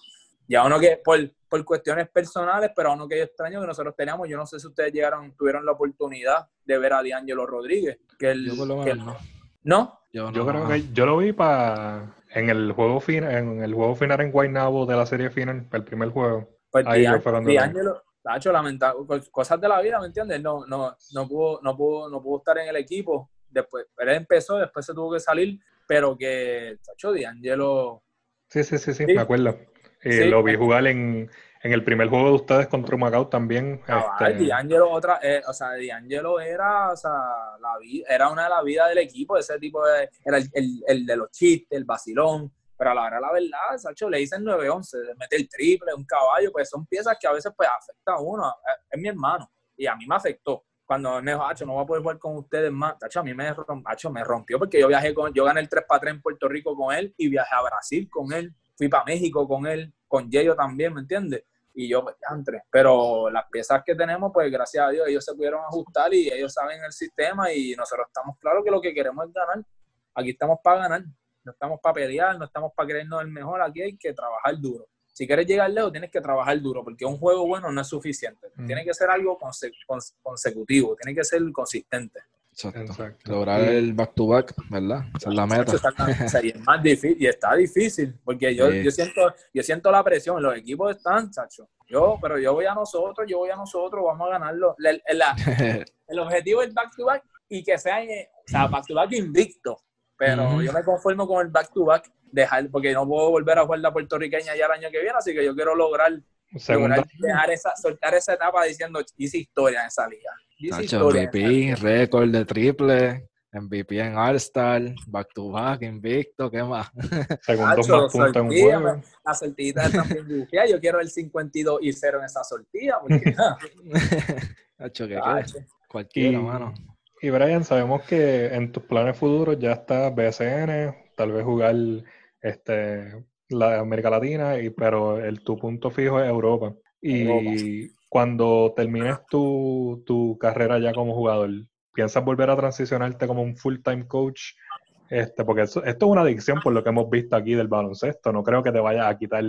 y a uno que, por, por cuestiones personales, pero a uno que yo extraño que nosotros teníamos, yo no sé si ustedes llegaron, tuvieron la oportunidad de ver a D'Angelo Rodríguez, que él, no. ¿No? Yo, creo que yo lo vi para en el juego final, en el juego final en Guaynabo de la serie final, el primer juego. Pues ahí D'Angelo, hecho lamentable, cosas de la vida, ¿me entiendes? No, no, no pudo, no pudo, no pudo estar en el equipo. Después, él empezó, después se tuvo que salir, pero que, Tacho, D'Angelo. Sí, sí, sí, sí, me acuerdo. Eh, lo vi jugar en, en el primer juego de ustedes contra Macao también. Ah, este... D'Angelo, otra, eh, o sea, D'Angelo era, o sea, la vida, era una de las vidas del equipo, ese tipo de, era el, el, el de los chistes, el vacilón, pero a la hora la verdad, Sacho, le dicen 9-11, mete el triple, un caballo, pues son piezas que a veces pues afecta a uno, eh, es, mi hermano, y a mí me afectó. Cuando me dijo, Hacho, no voy a poder jugar con ustedes más, Tacho, a mí me, Hacho, me rompió porque yo viajé con, yo gané el 3 para 3 en Puerto Rico con él y viajé a Brasil con él, fui para México con él, con Yeyo también, ¿me entiendes? y yo, pues, entre. Pero las piezas que tenemos, pues gracias a Dios, ellos se pudieron ajustar y ellos saben el sistema y nosotros estamos claros que lo que queremos es ganar. Aquí estamos para ganar, no estamos para pelear, no estamos para creernos el mejor, aquí hay que trabajar duro. Si quieres llegar lejos, tienes que trabajar duro, porque un juego bueno no es suficiente. Mm. Tiene que ser algo consecutivo, tiene que ser consistente. Exacto. Lograr el back-to-back, ¿verdad? Esa es la meta. y es más difícil, y está difícil, porque yo, yo, siento, yo siento la presión, los equipos están, chacho. Yo, pero yo voy a nosotros, yo voy a nosotros, vamos a ganarlo. el objetivo es back-to-back y que sea, o sea, back-to-back invicto. Pero yo me conformo con el back-to-back, dejar, porque no puedo volver a jugar la puertorriqueña ya el año que viene, así que yo quiero lograr, lograr dejar esa, soltar esa etapa diciendo, hice historia en esa liga. MVP, récord de triple, MVP en All-Star, back to back, invicto, ¿qué más? Segundos más puntos en un juego. La sortita también Yo quiero el 52 y 0 en esa. Porque, Hacho, ¿qué Cualquiera, y, mano. Y Brian, sabemos que en tus planes futuros ya está BSN, tal vez jugar este, la América Latina, y, pero el, tu punto fijo es Europa. Y cuando termines tu, tu, carrera ya como jugador, ¿piensas volver a transicionarte como un full-time coach? Este, porque esto, es una adicción por lo que hemos visto aquí del baloncesto. No creo que te vayas a quitar.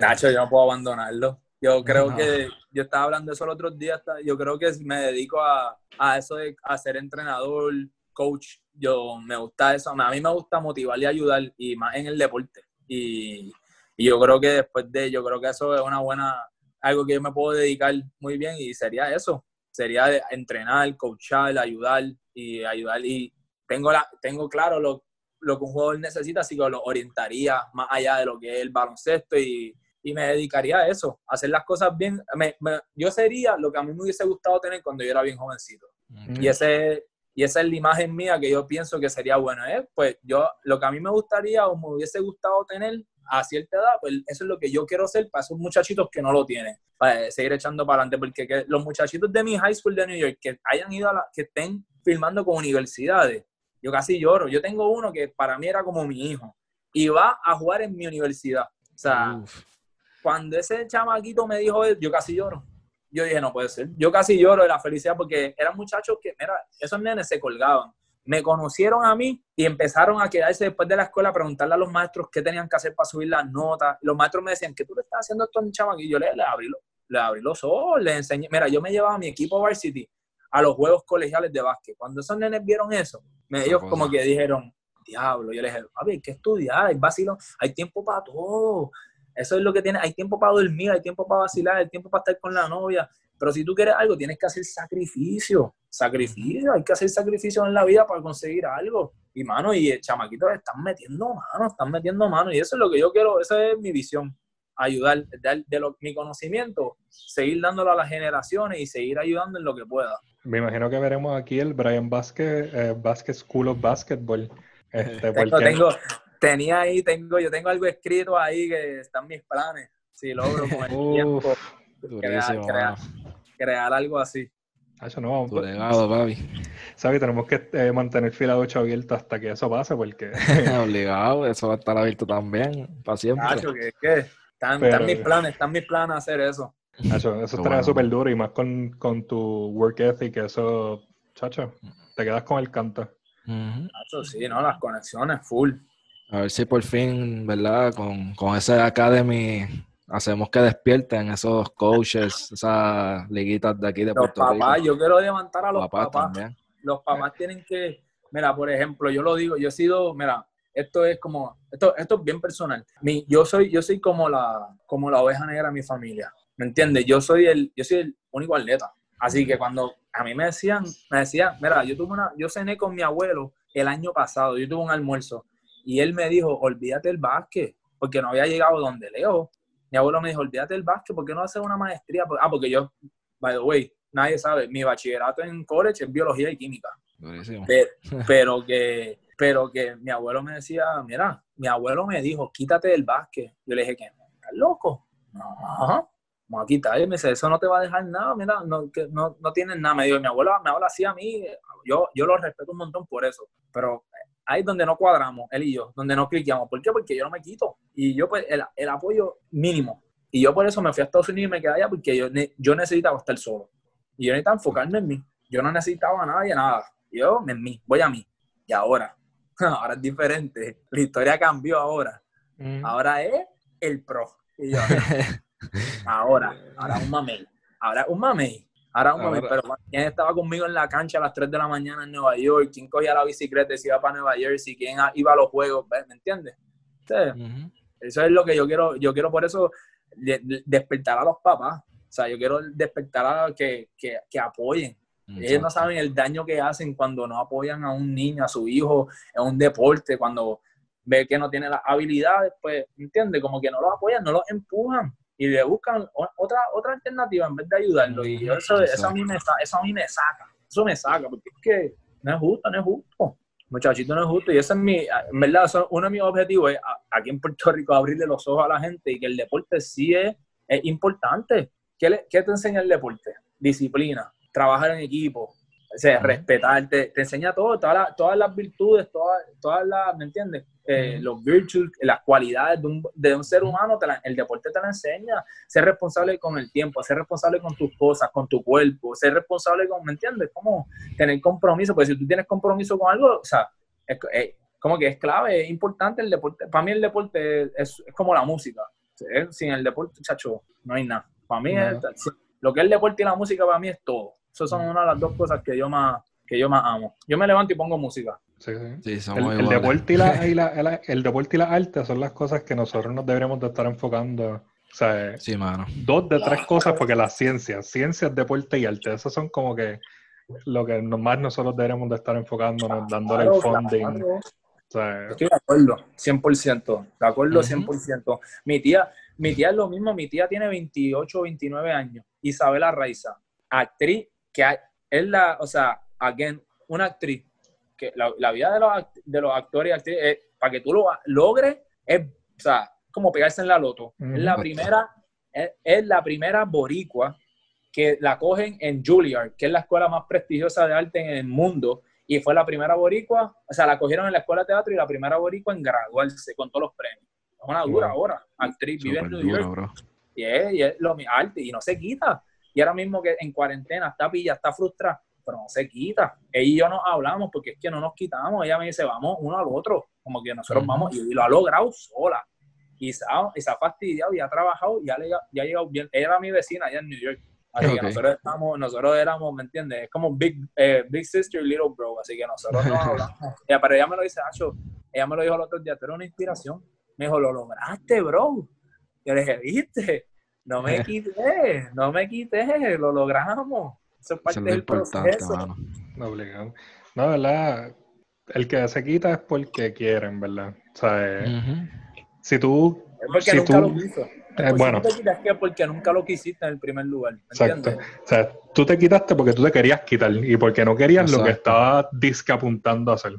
Nacho, yo no puedo abandonarlo. Yo creo que, yo estaba hablando de eso el otro día, yo creo que me dedico a, a eso de a ser entrenador, coach. Yo me gusta eso. A mí me gusta motivar y ayudar, y más en el deporte. Y, y yo creo que después de, yo creo que eso es una buena, algo que yo me puedo dedicar muy bien y sería eso, sería entrenar, coachar, ayudar y ayudar y tengo, la, tengo claro lo, lo que un jugador necesita, así que lo orientaría más allá de lo que es el baloncesto y, y me dedicaría a eso, a hacer las cosas bien. yo sería lo que a mí me hubiese gustado tener cuando yo era bien jovencito. Y, ese, y esa es la imagen mía que yo pienso que sería bueno. ¿eh? Pues yo, lo que a mí me gustaría o me hubiese gustado tener a cierta edad, pues eso es lo que yo quiero hacer para esos muchachitos que no lo tienen, para seguir echando para adelante, porque los muchachitos de mi high school de New York que hayan ido a la, que estén filmando con universidades, yo casi lloro. Yo tengo uno que para mí era como mi hijo y va a jugar en mi universidad. O sea, cuando ese chamaquito me dijo, yo casi lloro. Yo dije, no puede ser. Yo casi lloro de la felicidad porque eran muchachos que, mira, esos nenes se colgaban me conocieron a mí y empezaron a quedarse después de la escuela a preguntarle a los maestros qué tenían que hacer para subir las notas. Los maestros me decían, ¿qué tú le estás haciendo a un chamaquillo? Y yo le, le, abrí, le abrí los ojos, le enseñé. Mira, yo me llevaba a mi equipo Varsity a los juegos colegiales de básquet. Cuando esos nenes vieron eso, me, ellos como que dijeron, diablo, yo les dije, a ver, hay que estudiar, hay vacilo, hay tiempo para todo. Eso es lo que tiene, hay tiempo para dormir, hay tiempo para vacilar, hay tiempo para estar con la novia. Pero si tú quieres algo, tienes que hacer sacrificio. Sacrificio, hay que hacer sacrificio en la vida para conseguir algo. Y mano, y el chamaquito están metiendo mano, están metiendo mano. Y eso es lo que yo quiero, esa es mi visión. ayudar, de, de lo, mi conocimiento, seguir dándolo a las generaciones y seguir ayudando en lo que pueda. Me imagino que veremos aquí el Brian Vázquez, eh, Vázquez School of Basketball. Este, Tengo, porque- tengo, tenía ahí, tengo, yo tengo algo escrito ahí que están mis planes. Si logro con el tiempo Durísimo, crear, crear, crear algo así. Hacho, no, Tu legado, papi. ¿sabes? Tenemos que eh, mantener fila 8 abierta hasta que eso pase, porque Obligado, eso va a estar abierto también, para siempre. Nacho, que, que están, Pero- están mis planes, están mis planes hacer eso. eso Qué estaría bueno. súper duro y más con, con tu work ethic, eso, chacho, te quedas con el canto. Ujú. Nacho, sí, ¿no? Las conexiones full. A ver si por fin, ¿verdad? Con, con ese Academy hacemos que despierten esos coaches, esas liguitas de aquí de Los Puerto papás, Rico. yo quiero levantar a los Papás papás. también. Los papás tienen que, mira, por ejemplo, yo lo digo, yo he sido, mira, esto es como, esto, esto es bien personal. Mi, yo soy, yo soy como la, como la oveja negra de mi familia. ¿Me entiendes? Yo soy el, yo soy el único atleta. Así que cuando a mí me decían, me decían, mira, yo tuve una, yo cené con mi abuelo el año pasado, yo tuve un almuerzo y él me dijo, olvídate del básquet, porque no había llegado donde leo. Mi abuelo me dijo, olvídate del básquet, ¿por qué no haces una maestría? Ah, porque yo, by the way, nadie sabe, mi bachillerato en college es biología y química. Pero, pero que, pero que mi abuelo me decía, mira, mi abuelo me dijo, quítate del básquet. Yo le dije, ¿qué? ¿Estás loco? No, vamos a quitar. Y me dice, eso no te va a dejar nada, mira, no, que no, no tienes nada. Me dijo, mi abuelo me habla así a mí, yo, yo lo respeto un montón por eso. Pero ahí es donde no cuadramos, él y yo, donde no cliqueamos. ¿Por qué? Porque yo no me quito. Y yo, pues, el, el apoyo mínimo. Y yo por eso me fui a Estados Unidos y me quedé allá porque yo, yo necesitaba estar solo. Y yo necesitaba enfocarme en mí. Yo no necesitaba a nadie, nada. Yo en mí, voy a mí. Y ahora, ahora es diferente. La historia cambió ahora. Ahora es el pro. Y yo, ahora, ahora un mamey. Ahora un mamey. Ahora un. Ahora- Pero ¿quién estaba conmigo en la cancha a las 3 de la mañana en Nueva York? ¿Quién cogía la bicicleta y se iba para Nueva Jersey? ¿Quién iba a los juegos? ¿Me entiendes? Eso es lo que yo quiero. Yo quiero por eso de- de- despertar a los papás. O sea, yo quiero despertar a que, que, que apoyen. Ellos no saben el daño que hacen cuando no apoyan a un niño, a su hijo, en un deporte, cuando ve que no tiene las habilidades, pues, ¿entiendes? Como que no los apoyan, no los empujan y le buscan otra, otra alternativa en vez de ayudarlo. Y yo eso, eso, a mí me, eso a mí me saca, eso me saca, porque es que no es justo, no es justo. Muchachito, no es justo. Y ese es mi, en verdad, eso- uno de mis objetivos es a- aquí en Puerto Rico abrirle los ojos a la gente y que el deporte sí es, es importante. ¿Qué, le- ¿Qué te enseña el deporte? Disciplina, trabajar en equipo, o sea, Ujú. respetar, te, enseña todo, todas las, todas las virtudes, todas, todas las, ¿me entiendes? Eh. Los virtues, las cualidades de un, de un ser humano, te la- el deporte te la enseña. Ser responsable con el tiempo, ser responsable con tus cosas, con tu cuerpo, ser responsable con, ¿me entiendes? Como tener compromiso, porque si tú tienes compromiso con algo, o sea, es, es como que es clave, es importante el deporte. Para mí el deporte es, es como la música. Sin el deporte, chacho, no hay nada. Para mí, es- lo que es el deporte y la música, para mí es todo. Esas son una de las dos cosas que yo más, que yo más amo. Yo me levanto y pongo música. Sí, sí. Sí, El, somos el iguales. deporte y la, y la- el, el deporte y las artes son las cosas que nosotros nos deberíamos de estar enfocando. O sea, Sí, mano. dos de tres cosas, porque las ciencias, ciencias, deporte y arte, esas son como que lo que más nosotros deberíamos de estar enfocándonos, dándole el funding. claro. O sea, Estoy de acuerdo, 100%. De acuerdo, Ujú. 100%. Mi tía, mi tía es lo mismo. Mi tía tiene 28 29 años. Isabela Raiza, actriz que hay- es la, o sea, again, una actriz que la, la vida de los, act- de los actores y actrices, es- para que tú lo logres, es, o sea, como pegarse en la loto. Ujú. Es la primera, es, es la primera boricua que la cogen en Juilliard, que es la escuela más prestigiosa de arte en el mundo, y fue la primera boricua, o sea, la cogieron en la escuela de teatro y la primera boricua en graduarse con todos los premios. Es una dura Wow. ahora, actriz, vive en New York, y es, y es lo mi arte, y no se quita. Y ahora mismo que en cuarentena está pilla, está frustrada, pero no se quita. Ella y yo nos hablamos porque es que no nos quitamos. Ella me dice, vamos uno al otro, como que nosotros vamos, y lo ha logrado sola. Y se ha, y se ha fastidiado y ha trabajado y ya, le, ya ha llegado bien. Ella era mi vecina allá en New York. Así que nosotros, estamos, nosotros éramos, ¿me entiendes? Es como Big, eh, big Sister y Little Bro. Así que nosotros nos hablamos. Ya, pero ella me lo dice, Acho, ella me lo dijo el otro día, tú eres una inspiración. Me dijo, lo lograste, bro. Yo le dije, viste, no me quité, no me quité, lo logramos. Eso es Eso parte es lo del proceso. mano. obligado. No, ¿verdad? El que se quita es porque quieren, ¿verdad? O sea, eh, Ujú. si tú Es porque Si nunca tú- lo hizo. Eh, bueno. te quitas que porque nunca lo quisiste en el primer lugar. ¿me Exacto. entiendes? O sea, tú te quitaste porque tú te querías quitar y porque no querías lo que estaba disque apuntando a hacer.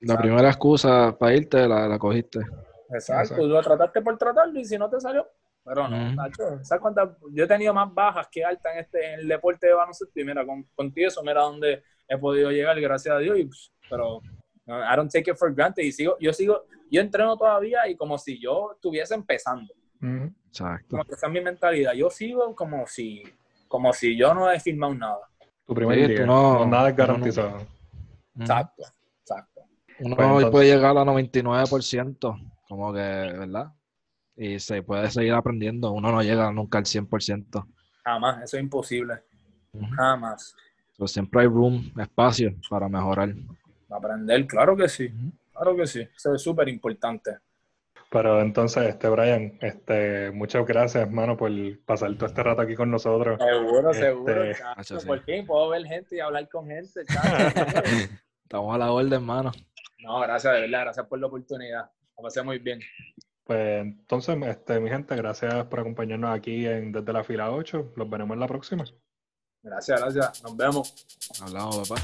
La primera excusa para irte la, la cogiste. Exacto. Exacto. Tú lo trataste por tratarlo y si no te salió. Pero no, Ujú. Nacho, ¿sabes cuántas? Yo he tenido más bajas que altas en, este, en el deporte de baloncesto y mira, con, contigo eso, mira dónde he podido llegar, gracias a Dios. Y, pues, pero I don't take it for granted. Y sigo, yo sigo, yo entreno todavía y como si yo estuviese empezando. Exacto. Como que esa es mi mentalidad. Yo sigo como si, como si yo no he firmado nada. Tu primer Sí, día. tú no- no, nada es no- garantizado. Exacto, exacto. Uno Pues entonces- puede llegar a 99%, como que, ¿verdad? Y se puede seguir aprendiendo. Uno no llega nunca al 100%. Jamás, eso es imposible. Ujú. Jamás. Pero siempre hay room, espacio para mejorar. Aprender, claro que sí. Claro que sí. Eso es súper importante. Pero entonces, este Brian, este, muchas gracias, hermano, por pasar todo este rato aquí con nosotros. Seguro, Este, seguro. chacho, sí. Por fin puedo ver gente y hablar con gente. Estamos a la orden, hermano. no, gracias, de verdad. Gracias por la oportunidad. Lo pasé muy bien. Pues entonces, este, mi gente, gracias por acompañarnos aquí en Desde la Fila 8. Los veremos en la próxima. Gracias, gracias. Nos vemos. Hablamos, papá.